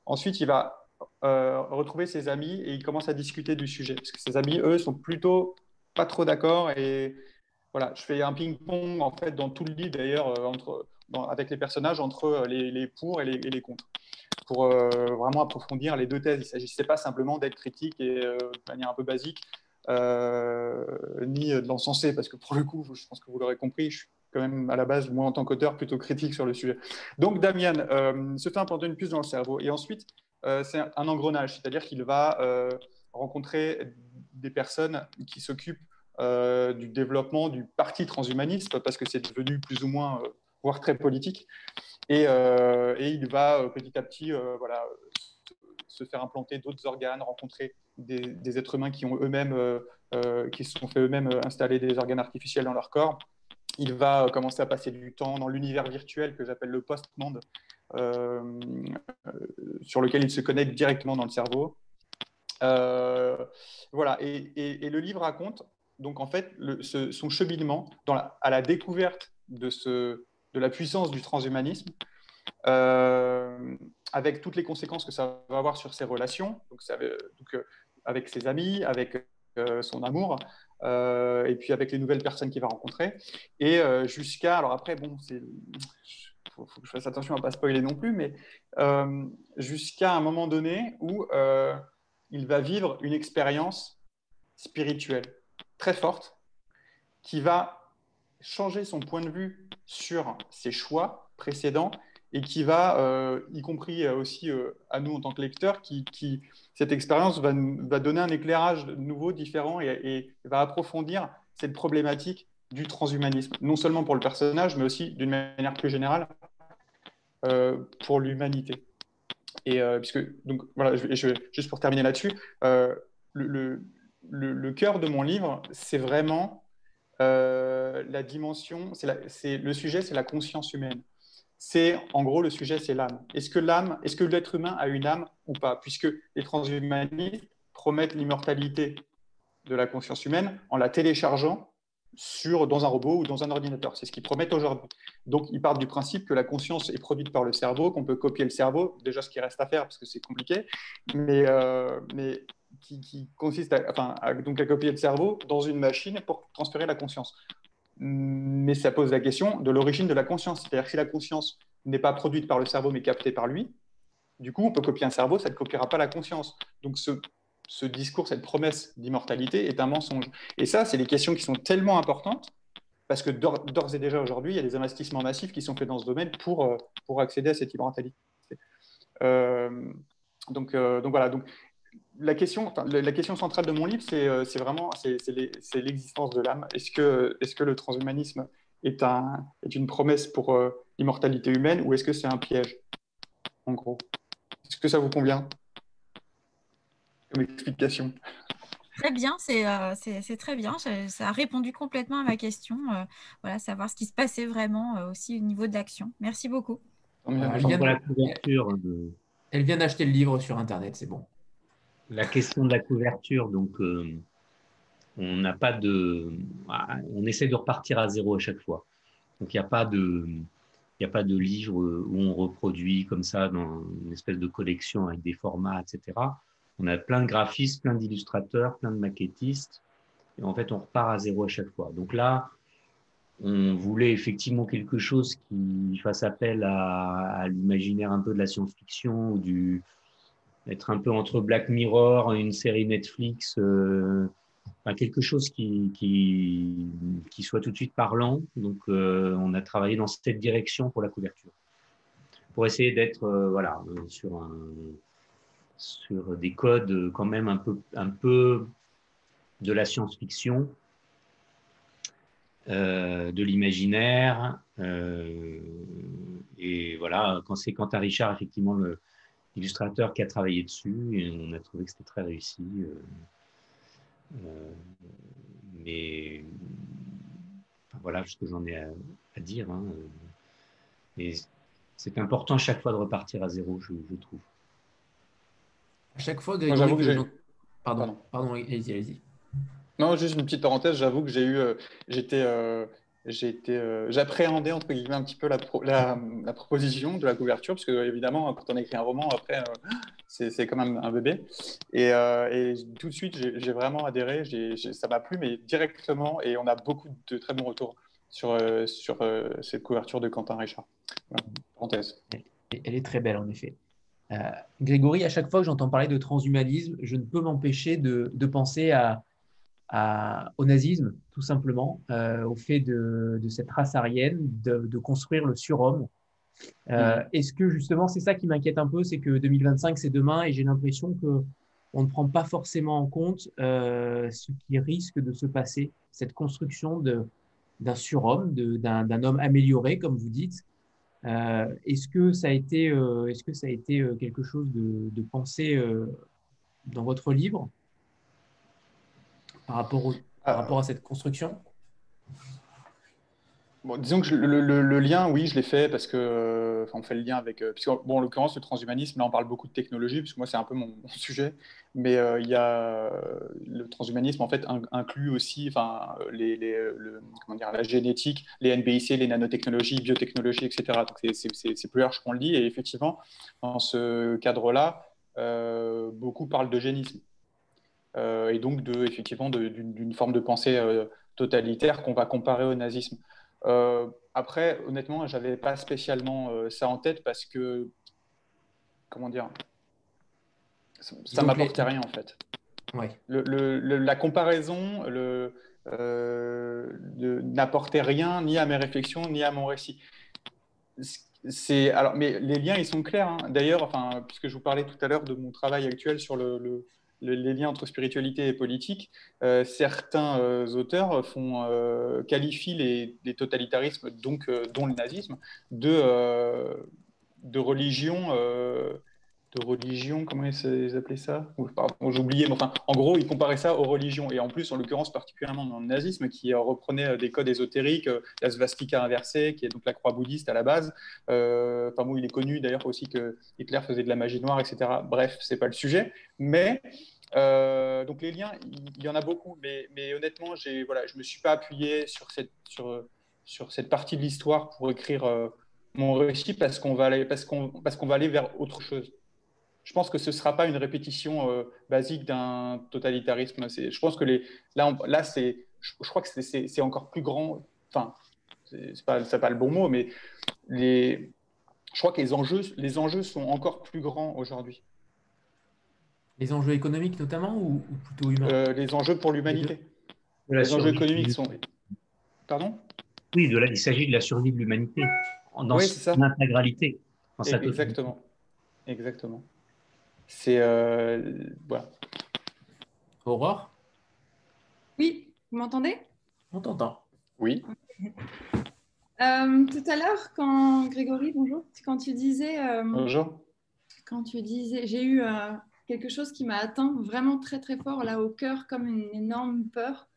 Ensuite, il va euh, retrouver ses amis et il commence à discuter du sujet. Parce que ses amis, eux, sont plutôt pas trop d'accord. Et voilà, je fais un ping-pong en fait dans tout le livre d'ailleurs entre avec les personnages entre les, les pour et les, les contre pour vraiment approfondir les deux thèses. Il ne s'agissait pas simplement d'être critique et de manière un peu basique euh, ni de l'encenser, parce que pour le coup, je pense que vous l'aurez compris, je suis quand même à la base, moi en tant qu'auteur, plutôt critique sur le sujet. Donc Damien euh, se fait implanter une puce dans le cerveau, et ensuite, euh, c'est un engrenage, c'est-à-dire qu'il va rencontrer des personnes qui s'occupent du développement du parti transhumaniste, parce que c'est devenu plus ou moins, voire très politique, et, il va petit à petit voilà, se faire implanter d'autres organes, rencontrer des, êtres humains qui ont eux-mêmes, euh, euh, qui se sont fait eux-mêmes euh, installer des organes artificiels dans leur corps. Il va commencer à passer du temps dans l'univers virtuel que j'appelle le post-monde, sur lequel il se connecte directement dans le cerveau. voilà, et, le livre raconte donc en fait son cheminement à la découverte de, la puissance du transhumanisme, avec toutes les conséquences que ça va avoir sur ses relations. Donc, avec ses amis, avec euh, son amour, euh, et puis avec les nouvelles personnes qu'il va rencontrer. Et euh, jusqu'à, alors après, bon, c'est faut, faut, que je fasse attention à ne pas spoiler non plus, mais jusqu'à un moment donné où il va vivre une expérience spirituelle très forte qui va changer son point de vue sur ses choix précédents et qui va, euh, y compris euh, aussi euh, à nous en tant que lecteurs, qui, cette expérience va, va, donner un éclairage nouveau, différent et, va approfondir cette problématique du transhumanisme, non seulement pour le personnage, mais aussi d'une manière plus générale pour l'humanité. Et puisque, donc voilà, juste pour terminer là-dessus, le, le, le, cœur de mon livre, c'est vraiment la dimension, c'est le sujet, c'est la conscience humaine c'est en gros le sujet, c'est l'âme. Est-ce que l'âme, est-ce que l'être humain a une âme ou pas? Puisque les transhumanistes promettent l'immortalité de la conscience humaine en la téléchargeant sur, dans un robot ou dans un ordinateur. C'est ce qu'ils promettent aujourd'hui. Donc, ils partent du principe que la conscience est produite par le cerveau, qu'on peut copier le cerveau, déjà ce qui reste à faire parce que c'est compliqué, mais, euh, mais qui, consiste enfin, donc à copier le cerveau dans une machine pour transférer la conscience mais ça pose la question de l'origine de la conscience. C'est-à-dire si la conscience n'est pas produite par le cerveau mais captée par lui, du coup, on peut copier un cerveau, ça ne copiera pas la conscience. Donc ce, discours, cette promesse d'immortalité est un mensonge. Et ça, c'est des questions qui sont tellement importantes parce que d'ores et déjà aujourd'hui, il y a des investissements massifs qui sont faits dans ce domaine pour, euh, pour accéder à cette immortalité. Euh, donc, euh, donc voilà. Donc, la question, la question centrale de mon livre, c'est vraiment c'est l'existence de l'âme. Est-ce que, est que le transhumanisme est, un, est une promesse pour l'immortalité humaine ou est-ce que c'est un piège, en gros? Est-ce que ça vous convient? Comme explication Très bien, c'est euh, très bien. Ça a répondu complètement à ma question. voilà, savoir ce qui se passait vraiment aussi au niveau de l'action. Merci beaucoup. Elle vient d'acheter le livre sur Internet, c'est bon la question de la couverture, donc euh, on n'a pas de, on essaie de repartir à zéro à chaque fois. Donc il n'y a pas de, il a pas de livre où on reproduit comme ça dans une espèce de collection avec des formats, etc. On a plein de graphistes, plein d'illustrateurs, plein de maquettistes, et en fait on repart à zéro à chaque fois. Donc là, on voulait effectivement quelque chose qui fasse appel à, l'imaginaire un peu de la science-fiction ou du, être un peu entre Black Mirror, une série Netflix, euh, quelque chose qui, qui, soit tout de suite parlant. Donc, euh, on a travaillé dans cette direction pour la couverture, pour essayer d'être euh, voilà sur un, sur des codes quand même un peu un peu de la science-fiction. de l'imaginaire. et voilà, quand c'est Quentin Richard, effectivement, l'illustrateur qui a travaillé dessus, et on a trouvé que c'était très réussi. mais voilà ce que j'en ai à, dire. Hein. Et c'est important chaque fois de repartir à zéro, je, trouve. À chaque fois, Grégory, Pardon, pardon, allez-y, allez-y. Non, juste une petite parenthèse, j'avoue que j'ai eu, euh, j'étais, euh, j'ai été, euh, j'appréhendais entre guillemets un petit peu la, la, proposition de la couverture, parce que évidemment, quand on écrit un roman, après, c'est quand même un bébé. Et, et tout de suite, j'ai vraiment adhéré, ça m'a plu, mais directement, et on a beaucoup de très bons retours sur, sur cette couverture de Quentin Richard. parenthèse. Elle est très belle, en effet. Euh, Grégory, à chaque fois que j'entends parler de transhumanisme, je ne peux m'empêcher de, penser à, au nazisme, tout simplement, euh, au fait de, cette race aryenne, de, construire le surhomme. Euh, mm. Est-ce que justement, c'est ça qui m'inquiète un peu, c'est que 2025, c'est demain, et j'ai l'impression que on ne prend pas forcément en compte ce qui risque de se passer, cette construction d'un surhomme, d'un homme amélioré, comme vous dites, est-ce que ça a été, euh, est-ce que ça a été euh, quelque chose de, de pensé dans votre livre par rapport, par rapport à cette construction? Bon, disons que le, lien, oui, je l'ai fait parce que, on fait le lien avec, puisque, bon, en l'occurrence, le transhumanisme, là, on parle beaucoup de technologie, puisque moi, c'est un peu mon, sujet, mais il y a le transhumanisme, en fait, inclut aussi, la génétique, les NBIC, les nanotechnologies, biotechnologies, etc. Donc, c'est plus large qu'on le dit, et effectivement, dans ce cadre-là, beaucoup parlent d'eugénisme. et donc, de, effectivement, d'une forme de pensée totalitaire qu'on va comparer au nazisme. Euh, après, honnêtement, j'avais pas spécialement euh, ça en tête parce que, comment dire, ça, ne m'apportait rien en fait. la comparaison le, euh, n'apportait rien ni à mes réflexions ni à mon récit. C'est alors, mais les liens ils sont clairs. Hein. D'ailleurs, enfin, puisque je vous parlais tout à l'heure de mon travail actuel sur le les liens entre spiritualité et politique, euh, certains euh, auteurs euh, qualifient les, totalitarismes, donc, dont le nazisme, de, de religion de religion, comment ils appelaient ça? J'ai oublié, mais enfin, en gros, ils comparaient ça aux religions. Et en plus, en l'occurrence, particulièrement dans le nazisme, qui reprenait des codes ésotériques, la svastika inversée, qui est donc la croix bouddhiste à la base. enfin, bon, il est connu d'ailleurs aussi que Hitler faisait de la magie noire, etc. Bref, c'est pas le sujet. Mais euh, donc les liens, il y en a beaucoup, mais, mais honnêtement, voilà, je ne me suis pas appuyé sur cette, sur, sur cette partie de l'histoire pour écrire euh, mon récit parce qu'on va, aller, parce qu'on, parce qu'on va aller vers autre chose. Je pense que ce ne sera pas une répétition euh, basique d'un totalitarisme. Je pense que les, là, là c'est, je, crois que c'est, encore plus grand. Enfin, c'est pas, pas le bon mot, mais les, je crois que les enjeux, les enjeux sont encore plus grands aujourd'hui. Les enjeux économiques notamment ou, plutôt humains? Euh, Les enjeux pour l'humanité. Les, enjeux économiques sont. Pardon? Oui, de il s'agit de la survie de l'humanité dans son intégralité. Exactement. Exactement. C'est. Euh, voilà. Aurore? Oui, vous m'entendez? On t'entend. Oui. Euh, tout à l'heure, quand Grégory, bonjour, quand tu disais. bonjour. Quand tu disais, j'ai eu quelque chose qui m'a atteint vraiment très très fort là au cœur comme une énorme peur.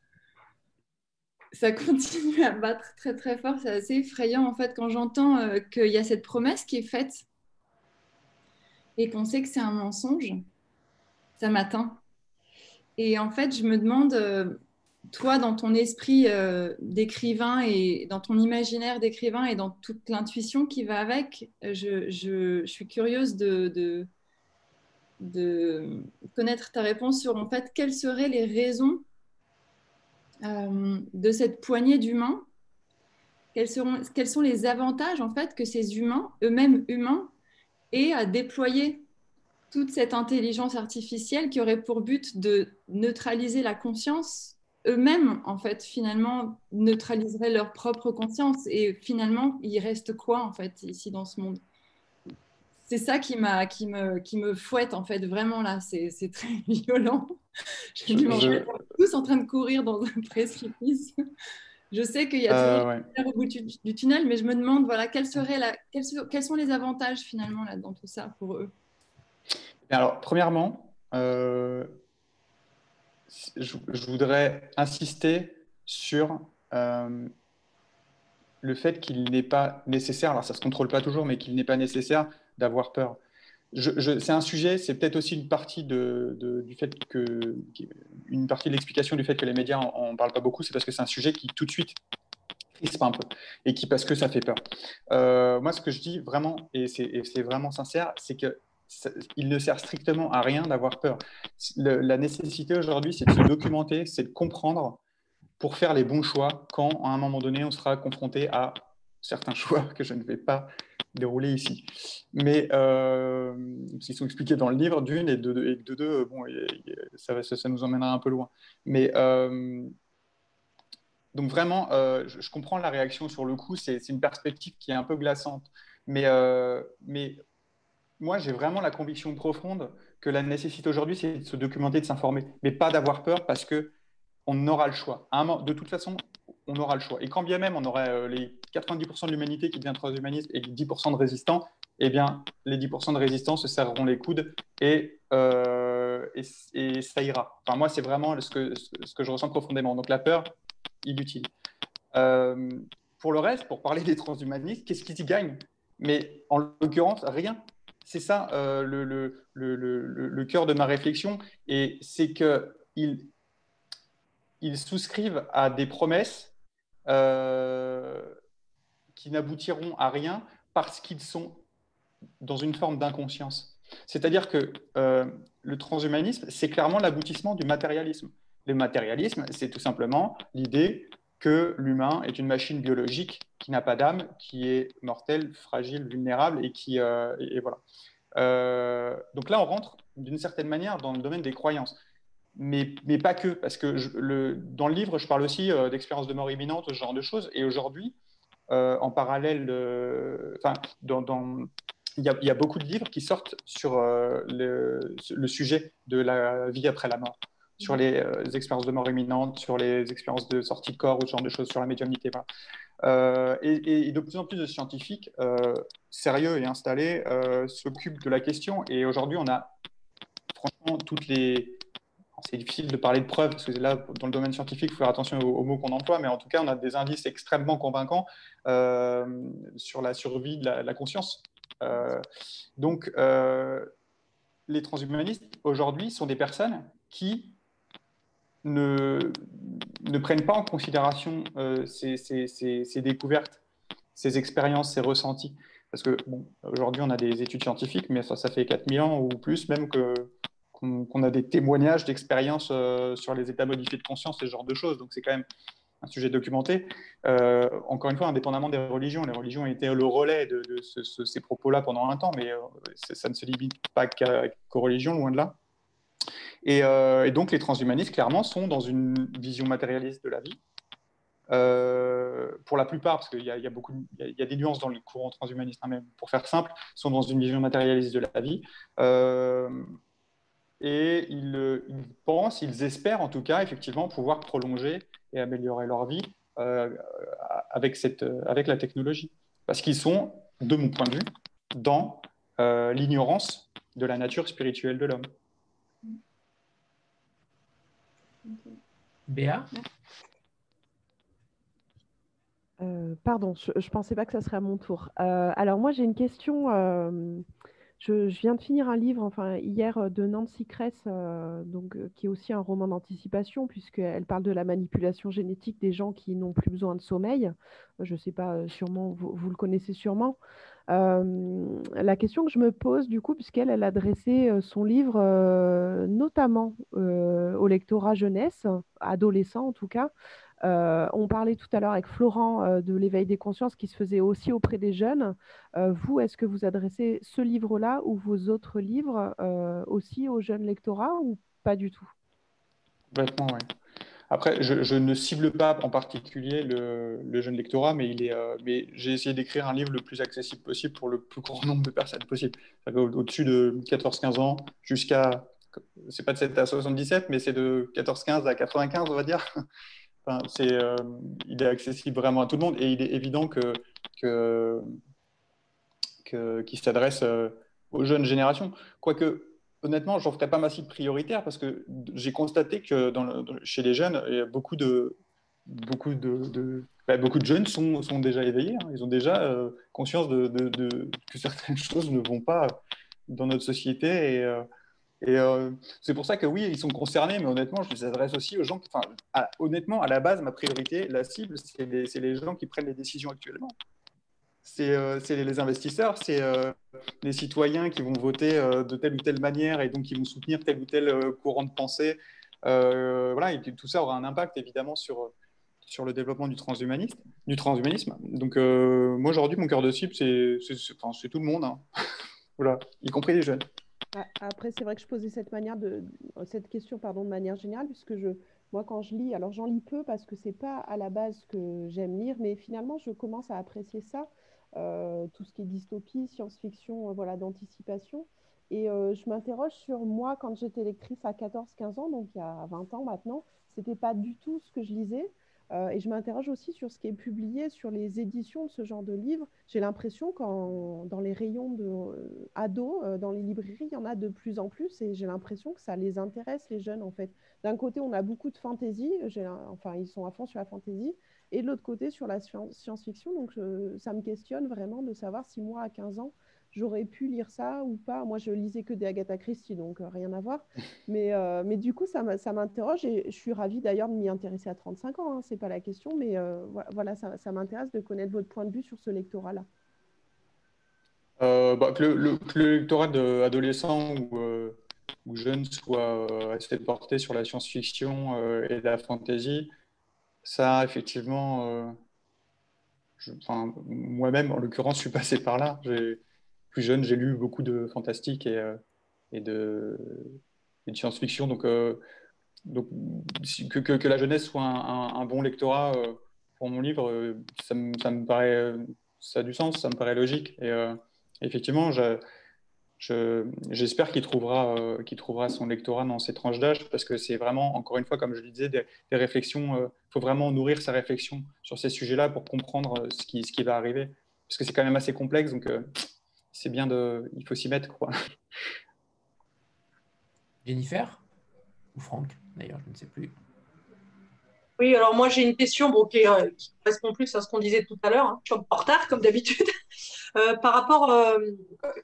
Ça continue à battre très très fort, c'est assez effrayant en fait quand j'entends euh, qu'il y a cette promesse qui est faite et qu'on sait que c'est un mensonge, ça m'atteint. Et en fait, je me demande, euh, toi, dans ton esprit euh, d'écrivain et dans ton imaginaire d'écrivain et dans toute l'intuition qui va avec, je, je, suis curieuse de, de connaître ta réponse sur en fait quelles seraient les raisons euh, de cette poignée d'humains. Quels, seront, quels sont les avantages en fait que ces humains, eux-mêmes humains, aient à déployer toute cette intelligence artificielle qui aurait pour but de neutraliser la conscience, eux-mêmes en fait finalement neutraliseraient leur propre conscience et finalement il reste quoi en fait ici dans ce monde? C'est ça qui, m'a, qui, me, qui me fouette, en fait, vraiment là. C'est, très violent. Je me tous en train de courir dans un précipice. Je sais qu'il y a toujours euh, au bout du, tunnel, mais je me demande voilà, quelle serait la, quels, sont les avantages finalement là, dans tout ça pour eux? Alors, premièrement, euh, je, voudrais insister sur euh, le fait qu'il n'est pas nécessaire, alors ça ne se contrôle pas toujours, mais qu'il n'est pas nécessaire d'avoir peur. c'est un sujet, c'est peut-être aussi une partie de, du fait que une partie de l'explication du fait que les médias en, parlent pas beaucoup, c'est parce que c'est un sujet qui tout de suite crispe un peu et qui parce que ça fait peur. Euh, moi, ce que je dis vraiment et c'est vraiment sincère, c'est que il ne sert strictement à rien d'avoir peur. la nécessité aujourd'hui, c'est de se documenter, c'est de comprendre pour faire les bons choix quand, à un moment donné, on sera confronté à certains choix que je ne vais pas dérouler ici. Mais euh, ils sont expliqués dans le livre, d'une, et de, de deux, bon, ça, ça, nous emmènera un peu loin. Mais euh, donc vraiment, euh, je, comprends la réaction sur le coup, c'est une perspective qui est un peu glaçante. Mais, euh, mais moi, j'ai vraiment la conviction profonde que la nécessité aujourd'hui, c'est de se documenter, de s'informer, mais pas d'avoir peur parce que on aura le choix. De toute façon, on aura le choix. Et quand bien même on aurait euh, les 90% de l'humanité qui devient transhumaniste et les 10% de résistants, eh bien, les 10% de résistants se serreront les coudes et, euh, ça ira. Enfin, moi, c'est vraiment ce que, je ressens profondément. Donc, la peur, inutile. Euh, pour le reste, pour parler des transhumanistes, qu'est-ce qu'ils y gagnent Mais en l'occurrence, rien. C'est ça le, le, le, cœur de ma réflexion. Et c'est qu'ils ils souscrivent à des promesses euh, qui n'aboutiront à rien parce qu'ils sont dans une forme d'inconscience. C'est-à-dire que euh, le transhumanisme, c'est clairement l'aboutissement du matérialisme. Le matérialisme, c'est tout simplement l'idée que l'humain est une machine biologique qui n'a pas d'âme, qui est mortelle, fragile, vulnérable et qui euh, et, voilà. donc là, on rentre d'une certaine manière dans le domaine des croyances mais, mais, pas que, parce que le, dans le livre, je parle aussi euh, d'expériences de mort imminente, ce genre de choses. Et aujourd'hui, euh, en parallèle, dans il, y y, a beaucoup de livres qui sortent sur euh, le, sujet de la vie après la mort, sur les, expériences de mort imminente, sur les expériences de sortie de corps, ou ce genre de choses, sur la médiumnité. Et, de plus en plus de scientifiques sérieux et installés s'occupent de la question. Et aujourd'hui, on a franchement toutes les c'est difficile de parler de preuves, parce que là, dans le domaine scientifique, il faut faire attention aux, mots qu'on emploie, mais en tout cas, on a des indices extrêmement convaincants euh, sur la survie de la, conscience. Euh, donc, euh, les transhumanistes, aujourd'hui, sont des personnes qui ne, ne prennent pas en considération ces, découvertes, ces expériences, ces ressentis. Parce que, aujourd'hui, on a des études scientifiques, mais ça, ça fait 4000 ans ou plus, même que qu'on a des témoignages d'expériences euh, sur les états modifiés de conscience, ce genre de choses. Donc c'est quand même un sujet documenté. Euh, encore une fois, indépendamment des religions, les religions ont été le relais de, ces propos-là pendant un temps, mais euh, ça ne se limite pas qu'aux religions, loin de là. Et, donc les transhumanistes, clairement, sont dans une vision matérialiste de la vie. pour la plupart, parce qu'il y, a des nuances dans le courant transhumaniste, hein, même pour faire simple, sont dans une vision matérialiste de la vie et ils, pensent, ils espèrent en tout cas effectivement pouvoir prolonger et améliorer leur vie euh, avec, cette, avec la technologie. Parce qu'ils sont, de mon point de vue, dans euh, l'ignorance de la nature spirituelle de l'homme. Béa? Euh, Pardon, je ne pensais pas que ça serait à mon tour. alors moi j'ai une question je, viens de finir un livre, enfin hier, euh, de Nancy Kress, euh, donc, euh, qui est aussi un roman d'anticipation, puisqu'elle parle de la manipulation génétique des gens qui n'ont plus besoin de sommeil. Je ne sais pas, sûrement, vous, le connaissez sûrement. la question que je me pose, du coup, puisqu'elle elle a adressé son livre notamment au lectorat jeunesse, adolescent en tout cas, euh, on parlait tout à l'heure avec Florent euh, de l'éveil des consciences qui se faisait aussi auprès des jeunes. Euh, vous, est-ce que vous adressez ce livre-là ou vos autres livres aussi aux jeunes lectorats ou pas du tout? Complètement, oui. Après, je, ne cible pas en particulier le, jeune lectorat, mais, mais j'ai essayé d'écrire un livre le plus accessible possible pour le plus grand nombre de personnes possible. Au-dessus de 14-15 ans jusqu'à, c'est pas de 7 à 77, mais c'est de 14-15 à 95, on va dire. Enfin, c'est, il est accessible vraiment à tout le monde et il est évident que, que, qu'il s'adresse aux jeunes générations. Quoique, honnêtement, je n'en ferai pas ma cible prioritaire parce que j'ai constaté que chez les jeunes, beaucoup de, beaucoup de, bah, beaucoup de jeunes sont, sont déjà éveillés. Hein. Ils ont déjà euh, conscience de, de, que certaines choses ne vont pas dans notre société. Et, euh, et euh, c'est pour ça que oui, ils sont concernés, mais honnêtement, je les adresse aussi aux gens. Qui, honnêtement, à la base, ma priorité, la cible, c'est les, gens qui prennent les décisions actuellement. C'est les investisseurs, c'est les citoyens qui vont voter de telle ou telle manière et donc qui vont soutenir tel ou tel courant de pensée. voilà, et tout ça aura un impact évidemment sur, sur le développement du transhumanisme. Du transhumanisme. Donc, euh, moi, aujourd'hui, mon cœur de cible, c'est tout le monde, hein. voilà, y compris les jeunes. Après, c'est vrai que je posais cette, manière de, cette question pardon, de manière générale, puisque je, moi, quand je lis, alors j'en lis peu parce que ce n'est pas à la base que j'aime lire, mais finalement, je commence à apprécier ça, euh, tout ce qui est dystopie, science-fiction, euh, voilà, d'anticipation. Et je m'interroge sur moi, quand j'étais lectrice à 14-15 ans, donc il y a 20 ans maintenant, ce n'était pas du tout ce que je lisais. Euh, et je m'interroge aussi sur ce qui est publié sur les éditions de ce genre de livres. J'ai l'impression qu'en dans les rayons de euh, ados, euh, dans les librairies, il y en a de plus en plus et j'ai l'impression que ça les intéresse, les jeunes, en fait. D'un côté, on a beaucoup de fantaisie, enfin, ils sont à fond sur la fantaisie, et de l'autre côté, sur la science-fiction. Donc, ça me questionne vraiment de savoir si moi, à 15 ans, j'aurais pu lire ça ou pas. Moi, je lisais que des Agatha Christie, donc euh, rien à voir. Mais, euh, mais du coup, ça m'interroge et je suis ravie d'ailleurs de m'y intéresser à 35 ans, hein, c'est pas la question, mais euh, voilà, ça, ça m'intéresse de connaître votre point de vue sur ce lectorat-là. Bah, que, le, lectorat d'adolescents ou, ou jeunes soit assez porté sur la science-fiction et la fantasy, ça, effectivement, moi-même, en l'occurrence, je suis passé par là. J'ai plus jeune, j'ai lu beaucoup de fantastique et, euh, de, science-fiction. Donc, euh, que, la jeunesse soit un, bon lectorat euh, pour mon livre, ça me, paraît, ça a du sens, ça me paraît logique. Et effectivement, j'espère qu'il trouvera, qu'il trouvera son lectorat dans ces tranches d'âge parce que c'est vraiment, encore une fois, comme je le disais, des, réflexions. Il faut vraiment nourrir sa réflexion sur ces sujets-là pour comprendre ce qui, va arriver. Parce que c'est quand même assez complexe. C'est bien de. Il faut s'y mettre, quoi. Jennifer Ou Franck, d'ailleurs, je ne sais plus. Oui, alors moi j'ai une question bon, qui, euh, correspond plus à ce qu'on disait tout à l'heure. Hein. Je suis en retard, comme d'habitude. Euh, par rapport, euh,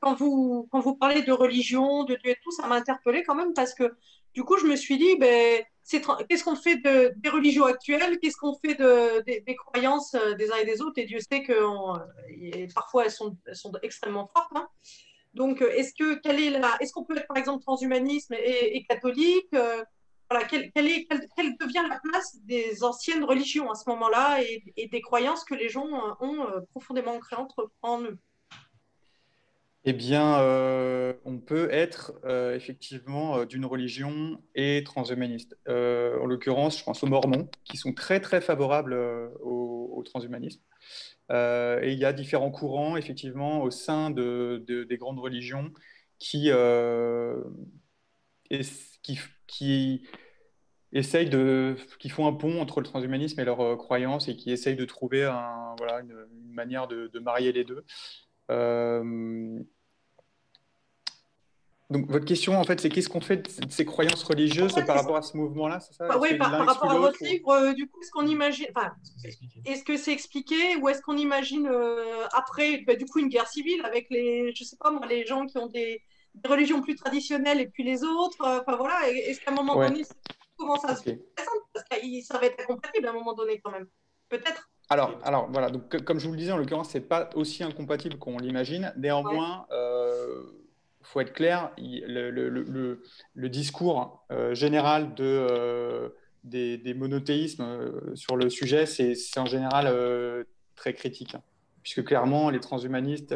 quand, vous, quand vous parlez de religion, de Dieu et tout, ça m'a interpellé quand même parce que du coup, je me suis dit, ben, qu'est-ce qu'on fait de, des religions actuelles? Qu'est-ce qu'on fait de, des, croyances euh, des uns et des autres? Et Dieu sait que euh, parfois elles sont, extrêmement fortes. Hein. Donc, euh, est-ce que quelle est la, est-ce qu'on peut être par exemple transhumanisme et, catholique voilà, quelle, quelle, devient la place des anciennes religions à ce moment-là et, des croyances que les gens ont profondément ancrées entre en eux? Eh bien, euh, on peut être euh, effectivement euh, d'une religion et transhumaniste. en l'occurrence, je pense aux Mormons, qui sont très très favorables au, transhumanisme. et il y a différents courants, effectivement, au sein de, des grandes religions qui, qui, qui, de, qui font un pont entre le transhumanisme et leurs croyances et qui essayent de trouver une, manière de, marier les deux. Euh, donc, votre question, en fait, c'est qu'est-ce qu'on fait de ces croyances religieuses par rapport à ce mouvement-là ça? Bah Oui, par, rapport à votre livre, euh, du coup, est-ce qu'on imagine. est-ce que c'est expliqué ou est-ce qu'on imagine euh, après, bah, du coup, une guerre civile avec les, je sais pas moi, les gens qui ont des, religions plus traditionnelles et puis les autres Enfin, voilà, est-ce qu'à un moment donné, comment ça se présente Parce que ça va être incompatible à un moment donné, quand même. Peut-être alors, alors voilà, donc, comme je vous le disais, en l'occurrence, ce n'est pas aussi incompatible qu'on l'imagine. Néanmoins, il euh, faut être clair, le, le, le, discours euh, général de, euh, des, des, monothéismes sur le sujet, c'est en général très critique. Hein. puisque clairement, les transhumanistes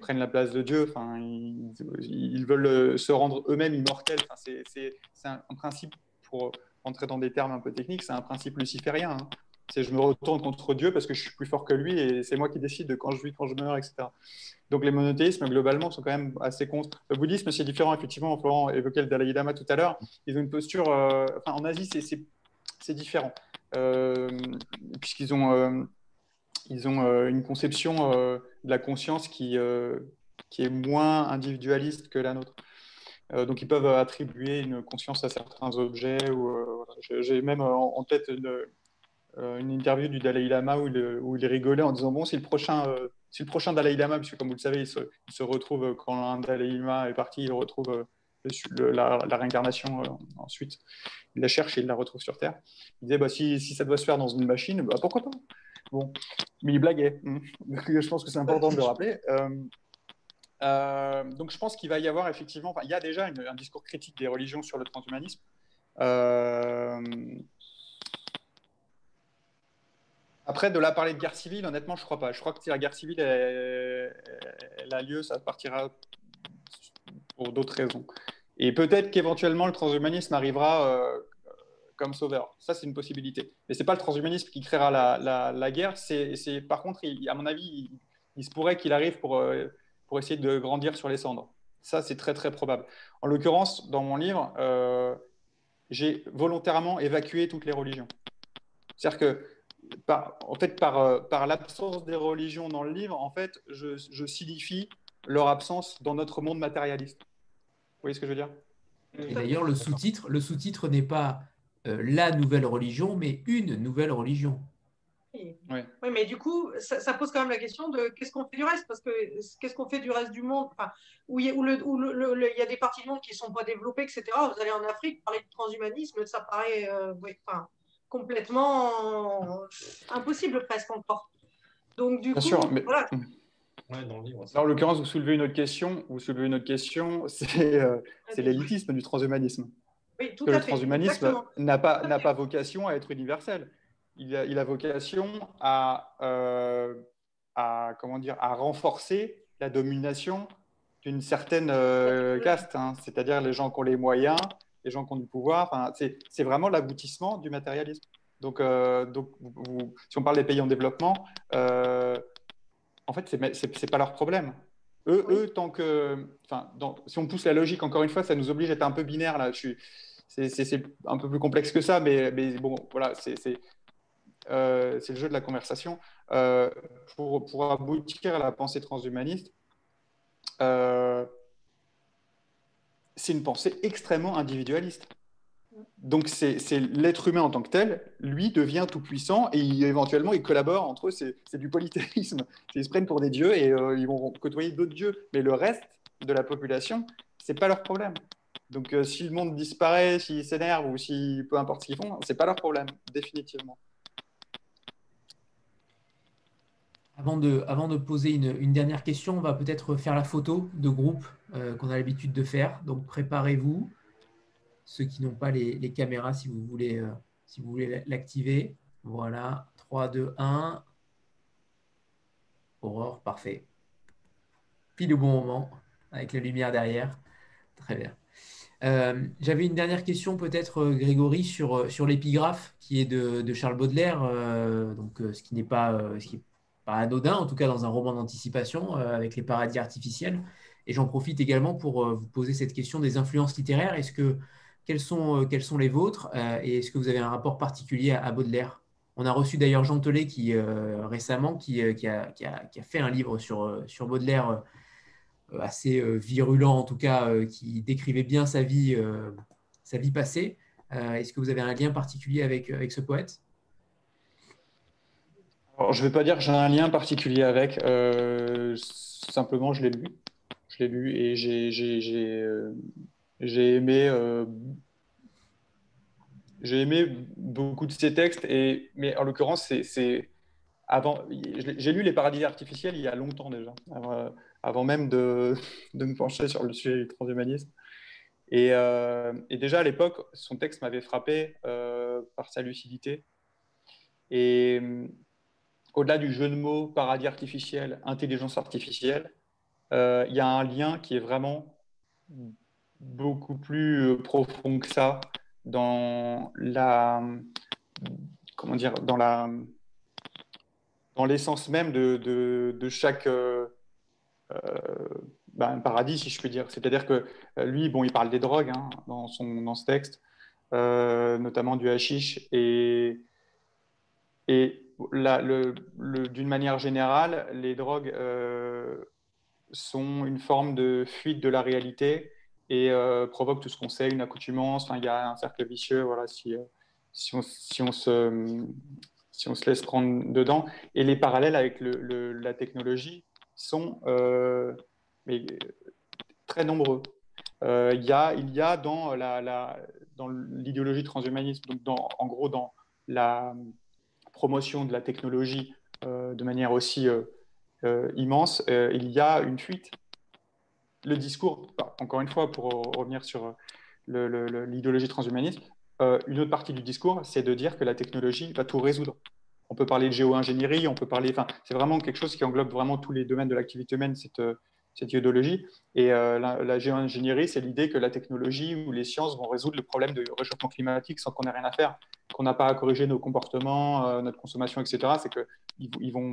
prennent la place de Dieu. Enfin, ils, ils veulent se rendre eux-mêmes immortels. Enfin, c'est un, un, principe, pour entrer dans des termes un peu techniques, c'est un principe luciférien. Hein c'est je me retourne contre Dieu parce que je suis plus fort que lui et c'est moi qui décide de quand je vis, quand je meurs, etc. Donc les monothéismes, globalement, sont quand même assez contre. Le bouddhisme, c'est différent, effectivement. Florent évoquait le Dalai Lama tout à l'heure. Ils ont une posture. Euh, en Asie, c'est différent. Puisqu'ils ont, ils ont une conception de la conscience qui, qui est moins individualiste que la nôtre. donc, ils peuvent attribuer une conscience à certains objets. Ou, J'ai même en, tête interview du Dalai Lama où il, rigolait en disant Bon, si le prochain si le prochain Dalai Lama, puisque comme vous le savez, il se, retrouve euh, quand un Dalai Lama est parti, il retrouve euh, la, réincarnation euh, ensuite. Il la cherche et il la retrouve sur Terre. Il disait bah, si, ça doit se faire dans une machine, bah, pourquoi pas? Bon, mais il blaguait. je pense que c'est important de le rappeler. donc je pense qu'il va y avoir effectivement, il y a déjà un discours critique des religions sur le transhumanisme. Après, de la parler de guerre civile, honnêtement, je crois pas. Je crois que si la guerre civile elle, a lieu, ça partira pour d'autres raisons. Et peut-être qu'éventuellement le transhumanisme arrivera euh, comme sauveur. Ça, c'est une possibilité. Mais c'est pas le transhumanisme qui créera la, guerre. C'est, par contre, à mon avis, il, se pourrait qu'il arrive pour, euh, pour essayer de grandir sur les cendres. Ça, c'est très très probable. En l'occurrence, dans mon livre, euh, j'ai volontairement évacué toutes les religions. C'est-à-dire que en fait, par, euh, par l'absence des religions dans le livre, en fait, je, je signifie leur absence dans notre monde matérialiste. Vous voyez ce que je veux dire? Et d'ailleurs, le sous-titre, le sous-titre n'est pas euh, la nouvelle religion, mais une nouvelle religion. Oui. oui. mais du coup, ça, pose quand même la question de qu'est-ce qu'on fait du reste? Parce que qu'est-ce qu'on fait du reste du monde? Enfin, où, il y a, où, le, le, il y a des parties du monde qui ne sont pas développées, etc. Vous allez en Afrique, parler de transhumanisme, ça paraît. Euh, enfin, complètement impossible presque encore. Donc du Bien coup, sûr, mais... voilà. en l'occurrence, vous soulevez une autre question. Vous soulevez une autre question, c'est euh, l'élitisme du transhumanisme. Oui, tout à le fait. transhumanisme n'a pas, n'a pas vocation à être universel. Il a, il a vocation à, euh, à, comment dire, à renforcer la domination d'une certaine euh, caste, hein. c'est-à-dire les gens qui ont les moyens, les gens qui ont du pouvoir. Enfin, c'est vraiment l'aboutissement du matérialisme. Donc, euh, donc si on parle des pays en développement, euh, en fait, ce n'est pas leur problème. Eux, eux tant que. Enfin, si on pousse la logique, encore une fois, ça nous oblige à être un peu binaire. là. C'est un peu plus complexe que ça, mais, mais bon, voilà, c'est euh, le jeu de la conversation. Pour, pour, aboutir à la pensée transhumaniste, c'est une pensée extrêmement individualiste. Donc c'est l'être humain en tant que tel, lui devient tout puissant et éventuellement ils collaborent entre eux, c'est du polythéisme. Ils se prennent pour des dieux et euh, ils vont côtoyer d'autres dieux. Mais le reste de la population, c'est pas leur problème. Donc euh, si le monde disparaît, s'ils s'énervent ou si peu importe ce qu'ils font, c'est pas leur problème, définitivement. Avant de, poser une, dernière question, on va peut-être faire la photo de groupe euh, qu'on a l'habitude de faire. Donc préparez-vous. Ceux qui n'ont pas les, caméras, si vous voulez, euh, si voulez l'activer. Voilà, 3, 2, 1. Aurore, parfait. Pile au bon moment, avec la lumière derrière. Très bien. Euh, j'avais une dernière question peut-être, Grégory, sur, sur l'épigraphe qui est de, Charles Baudelaire, donc, ce qui n'est pas, ce qui pas anodin, en tout cas dans un roman d'anticipation euh, avec les paradis artificiels. Et j'en profite également pour euh, vous poser cette question des influences littéraires. Est-ce que quelles sont, euh, quelles sont les vôtres et est-ce que vous avez un rapport particulier à, Baudelaire? On a reçu d'ailleurs Jean Telet qui récemment qui, qui, a, qui, a, qui, a, fait un livre sur, sur Baudelaire assez virulent en tout cas, qui décrivait bien sa vie, sa vie passée. Est-ce que vous avez un lien particulier avec, avec ce poète? Je ne vais pas dire que j'ai un lien particulier avec. Euh, simplement, je l'ai lu. Je l'ai lu et j'ai euh, aimé. Euh, aimé beaucoup de ses textes, et, mais en l'occurrence, c'est avant. J'ai lu Les paradis artificiels il y a longtemps déjà, avant, même de, me pencher sur le sujet du transhumanisme. Et, et déjà à l'époque, son texte m'avait frappé par sa lucidité. Et au-delà du jeu de mots paradis artificiel, intelligence artificielle, euh, il y a un lien qui est vraiment beaucoup plus euh, profond que ça dans la comment dire dans la dans l'essence même de, chaque euh, ben, paradis si je puis dire c'est-à-dire que lui bon il parle des drogues hein, dans son dans ce texte notamment du hashish. Et, et d'une manière générale, les drogues sont une forme de fuite de la réalité et provoquent tout ce qu'on sait, une accoutumance. il y a un cercle vicieux voilà, si, si, on, se, laisse prendre dedans. Et les parallèles avec la technologie sont très nombreux. Euh, il, y a, dans l'idéologie transhumaniste, donc en gros dans la promotion de la technologie euh, de manière aussi euh, immense, il y a une fuite. Le discours, encore une fois, pour revenir sur l'idéologie transhumaniste, une autre partie du discours, c'est de dire que la technologie va tout résoudre. On peut parler de géo-ingénierie, on peut parler, c'est vraiment quelque chose qui englobe vraiment tous les domaines de l'activité humaine, cette, cette idéologie. Et euh, la, géo-ingénierie, c'est l'idée que la technologie ou les sciences vont résoudre le problème de réchauffement climatique sans qu'on ait rien à faire, qu'on n'a pas à corriger nos comportements, euh, notre consommation, etc. C'est que ils, vont,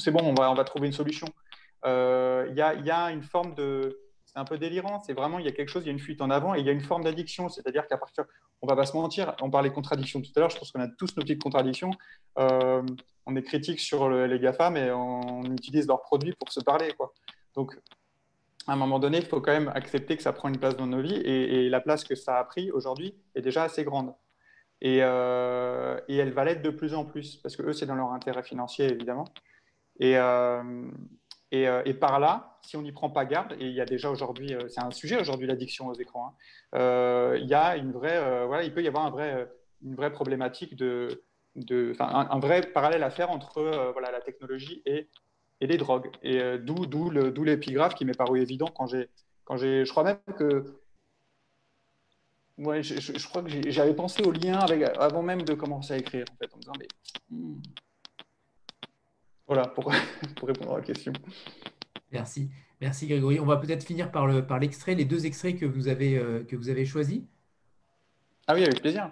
c'est bon, on va, on va trouver une solution. Euh, il y, a, y, a, une forme de, c'est un peu délirant. C'est vraiment, il y a quelque chose, il y a une fuite en avant et il y a une forme d'addiction. C'est-à-dire qu'à partir, on va pas se mentir, on parlait contradictions tout à l'heure. Je pense qu'on a tous nos petites contradictions. on est critique sur les GAFA, mais on utilise leurs produits pour se parler, quoi. Donc, à un moment donné, il faut quand même accepter que ça prend une place dans nos vies et, la place que ça a pris aujourd'hui est déjà assez grande. Et, euh, elle va l'être de plus en plus parce que eux, c'est dans leur intérêt financier évidemment. Et, euh, euh, et, par là, si on n'y prend pas garde, et il y a déjà aujourd'hui, c'est un sujet aujourd'hui l'addiction aux écrans, hein, il y a une vraie, voilà, il peut y avoir une vraie problématique de, de un, un, vrai parallèle à faire entre voilà, la technologie et et les drogues. Et euh, d'où, l'épigraphe qui m'est paru évident quand j'ai, je crois même que, ouais, je, je, crois que j'avais pensé au lien avec, avant même de commencer à écrire, en fait, en me disant, mais hmm. voilà, pour, pour répondre à la question. Merci, merci Grégory. On va peut-être finir par, le, par l'extrait, les deux extraits que vous avez, euh, que vous avez choisis. Ah oui, avec plaisir.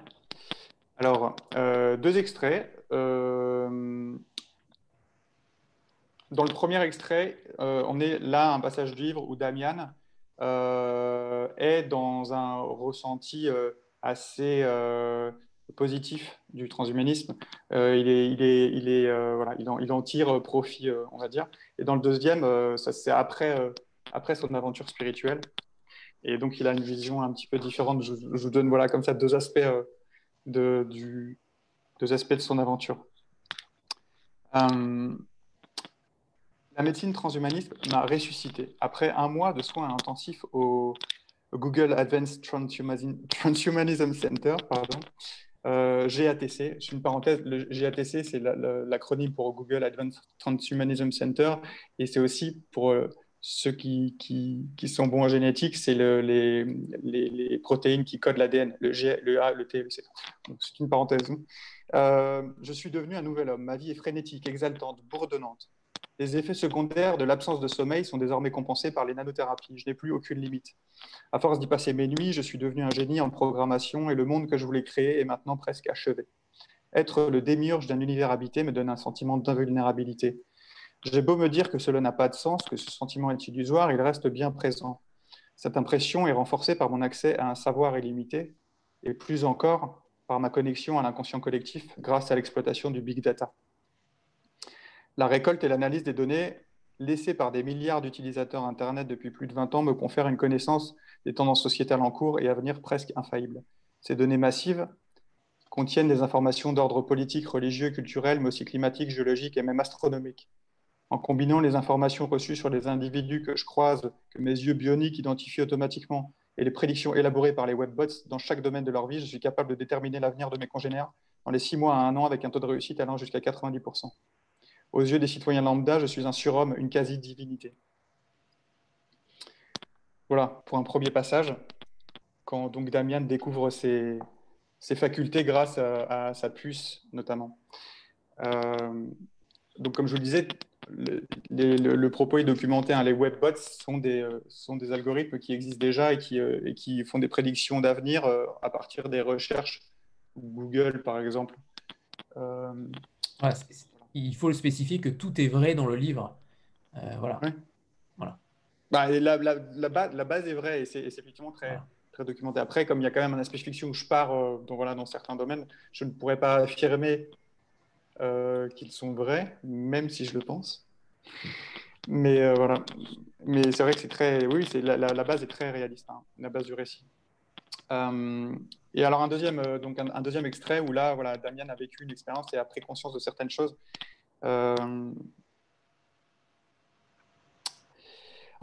Alors, euh, deux extraits dans le premier extrait, euh, on est là un passage du livre où Damian euh, est dans un ressenti euh, assez positif du transhumanisme. il, est, il, est, il, est, voilà, il, en, tire profit, on va dire. Et dans le deuxième, c'est après, après son aventure spirituelle. Et donc, il a une vision un petit peu différente. Je, vous donne voilà, comme ça deux aspects, de, deux aspects de son aventure. La médecine transhumaniste m'a ressuscité. Après un mois de soins intensifs au Google Advanced Transhumanism Center, pardon, euh, GATC, je une parenthèse, le GATC, c'est l'acronyme pour Google Advanced Transhumanism Center, et c'est aussi pour euh, ceux qui, qui, qui, sont bons en génétique, c'est le, les, les, protéines qui codent l'ADN, le G, le A, le T, le C. C'est une parenthèse. Euh, je suis devenu un nouvel homme. Ma vie est frénétique, exaltante, bourdonnante. Les effets secondaires de l'absence de sommeil sont désormais compensés par les nanothérapies. Je n'ai plus aucune limite. À force d'y passer mes nuits, je suis devenu un génie en programmation et le monde que je voulais créer est maintenant presque achevé. Être le démiurge d'un univers habité me donne un sentiment d'invulnérabilité. J'ai beau me dire que cela n'a pas de sens, que ce sentiment est illusoire, il reste bien présent. Cette impression est renforcée par mon accès à un savoir illimité et plus encore par ma connexion à l'inconscient collectif grâce à l'exploitation du big data. La récolte et l'analyse des données laissées par des milliards d'utilisateurs Internet depuis plus de 20 ans me confèrent une connaissance des tendances sociétales en cours et à venir presque infaillible. Ces données massives contiennent des informations d'ordre politique, religieux, culturel, mais aussi climatique, géologique et même astronomique. En combinant les informations reçues sur les individus que je croise, que mes yeux bioniques identifient automatiquement, et les prédictions élaborées par les webbots dans chaque domaine de leur vie, je suis capable de déterminer l'avenir de mes congénères dans les six mois à un an avec un taux de réussite allant jusqu'à 90%. Aux yeux des citoyens lambda, je suis un surhomme, une quasi-divinité. Voilà, pour un premier passage, quand donc Damien découvre ses, facultés grâce à, sa puce, notamment. Euh, donc, comme je vous le disais, le, propos est documenté. Hein. les webbots sont des, euh, sont des algorithmes qui existent déjà et qui, euh, et qui font des prédictions d'avenir à partir des recherches Google, par exemple. Il faut le spécifier que tout est vrai dans le livre. Euh, voilà. voilà. Bah, la, la, la, base, la, base, est vraie et c'est effectivement très, très documenté. Après, comme il y a quand même un aspect fiction où je pars donc voilà, dans certains domaines, je ne pourrais pas affirmer qu'ils sont vrais, même si je le pense. Mais voilà. Mais c'est vrai que c'est très. Oui, la, la, base est très réaliste, hein, la base du récit. Et alors un deuxième, donc un, deuxième extrait où là, voilà, Damien a vécu une expérience et a pris conscience de certaines choses.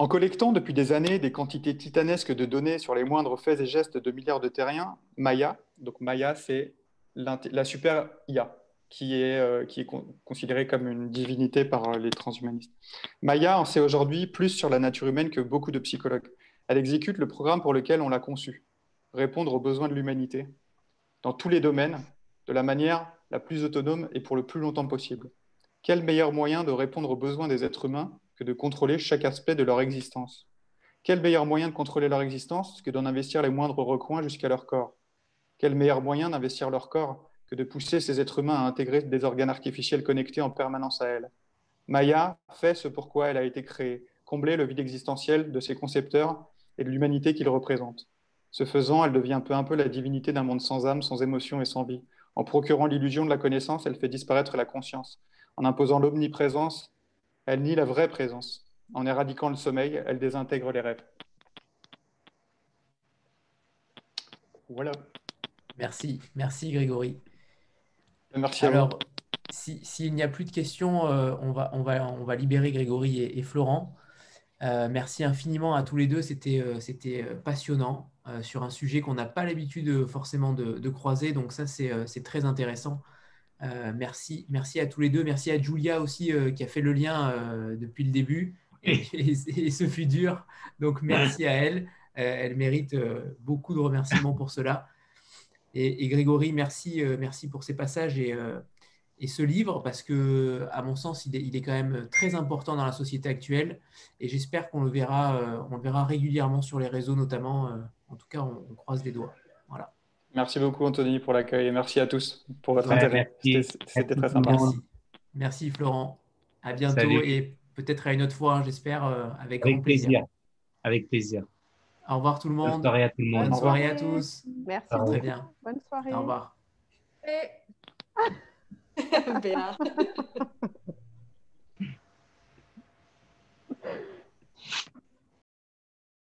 En collectant depuis des années des quantités titanesques de données sur les moindres faits et gestes de milliards de terriens, Maya, donc Maya, c'est la super IA, qui est, euh, qui est considérée comme une divinité par les transhumanistes. Maya en sait aujourd'hui plus sur la nature humaine que beaucoup de psychologues. Elle exécute le programme pour lequel on l'a conçue, répondre aux besoins de l'humanité, dans tous les domaines, de la manière la plus autonome et pour le plus longtemps possible. Quel meilleur moyen de répondre aux besoins des êtres humains que de contrôler chaque aspect de leur existence? Quel meilleur moyen de contrôler leur existence que d'en investir les moindres recoins jusqu'à leur corps? Quel meilleur moyen d'investir leur corps que de pousser ces êtres humains à intégrer des organes artificiels connectés en permanence à elle Maya fait ce pourquoi elle a été créée, combler le vide existentiel de ses concepteurs et de l'humanité qu'ils représentent. Ce faisant, elle devient peu à peu la divinité d'un monde sans âme, sans émotion et sans vie. En procurant l'illusion de la connaissance, elle fait disparaître la conscience. En imposant l'omniprésence, elle nie la vraie présence. En éradiquant le sommeil, elle désintègre les rêves. Voilà. Merci, merci Grégory. Merci Alors, s'il n'y a plus de questions, euh, on, va, on, va, on va libérer Grégory et, Florent. Euh, merci infiniment à tous les deux, c'était euh, passionnant sur un sujet qu'on n'a pas l'habitude forcément de, de, croiser, donc ça c'est très intéressant. Euh, merci, merci à tous les deux. Merci à Julia aussi euh, qui a fait le lien euh, depuis le début. Et, ce fut dur. Donc merci à elle. elle mérite beaucoup de remerciements pour cela. Et, Grégory, merci, merci pour ces passages et, et, ce livre parce que, à mon sens, il est, il est, quand même très important dans la société actuelle. Et j'espère qu'on le verra, on le verra régulièrement sur les réseaux, notamment. en tout cas, on, on croise les doigts. Voilà. Merci beaucoup, Anthony, pour l'accueil et merci à tous pour votre intérêt. C'était très sympa. Merci. Florent. À bientôt et peut-être à une autre fois, j'espère, euh, avec, grand plaisir. Avec plaisir. Au revoir tout le monde. Bonne soirée à tout le monde. Bonne soirée à tous. Merci. Très bien. Bonne soirée. Au revoir. Et... Bea.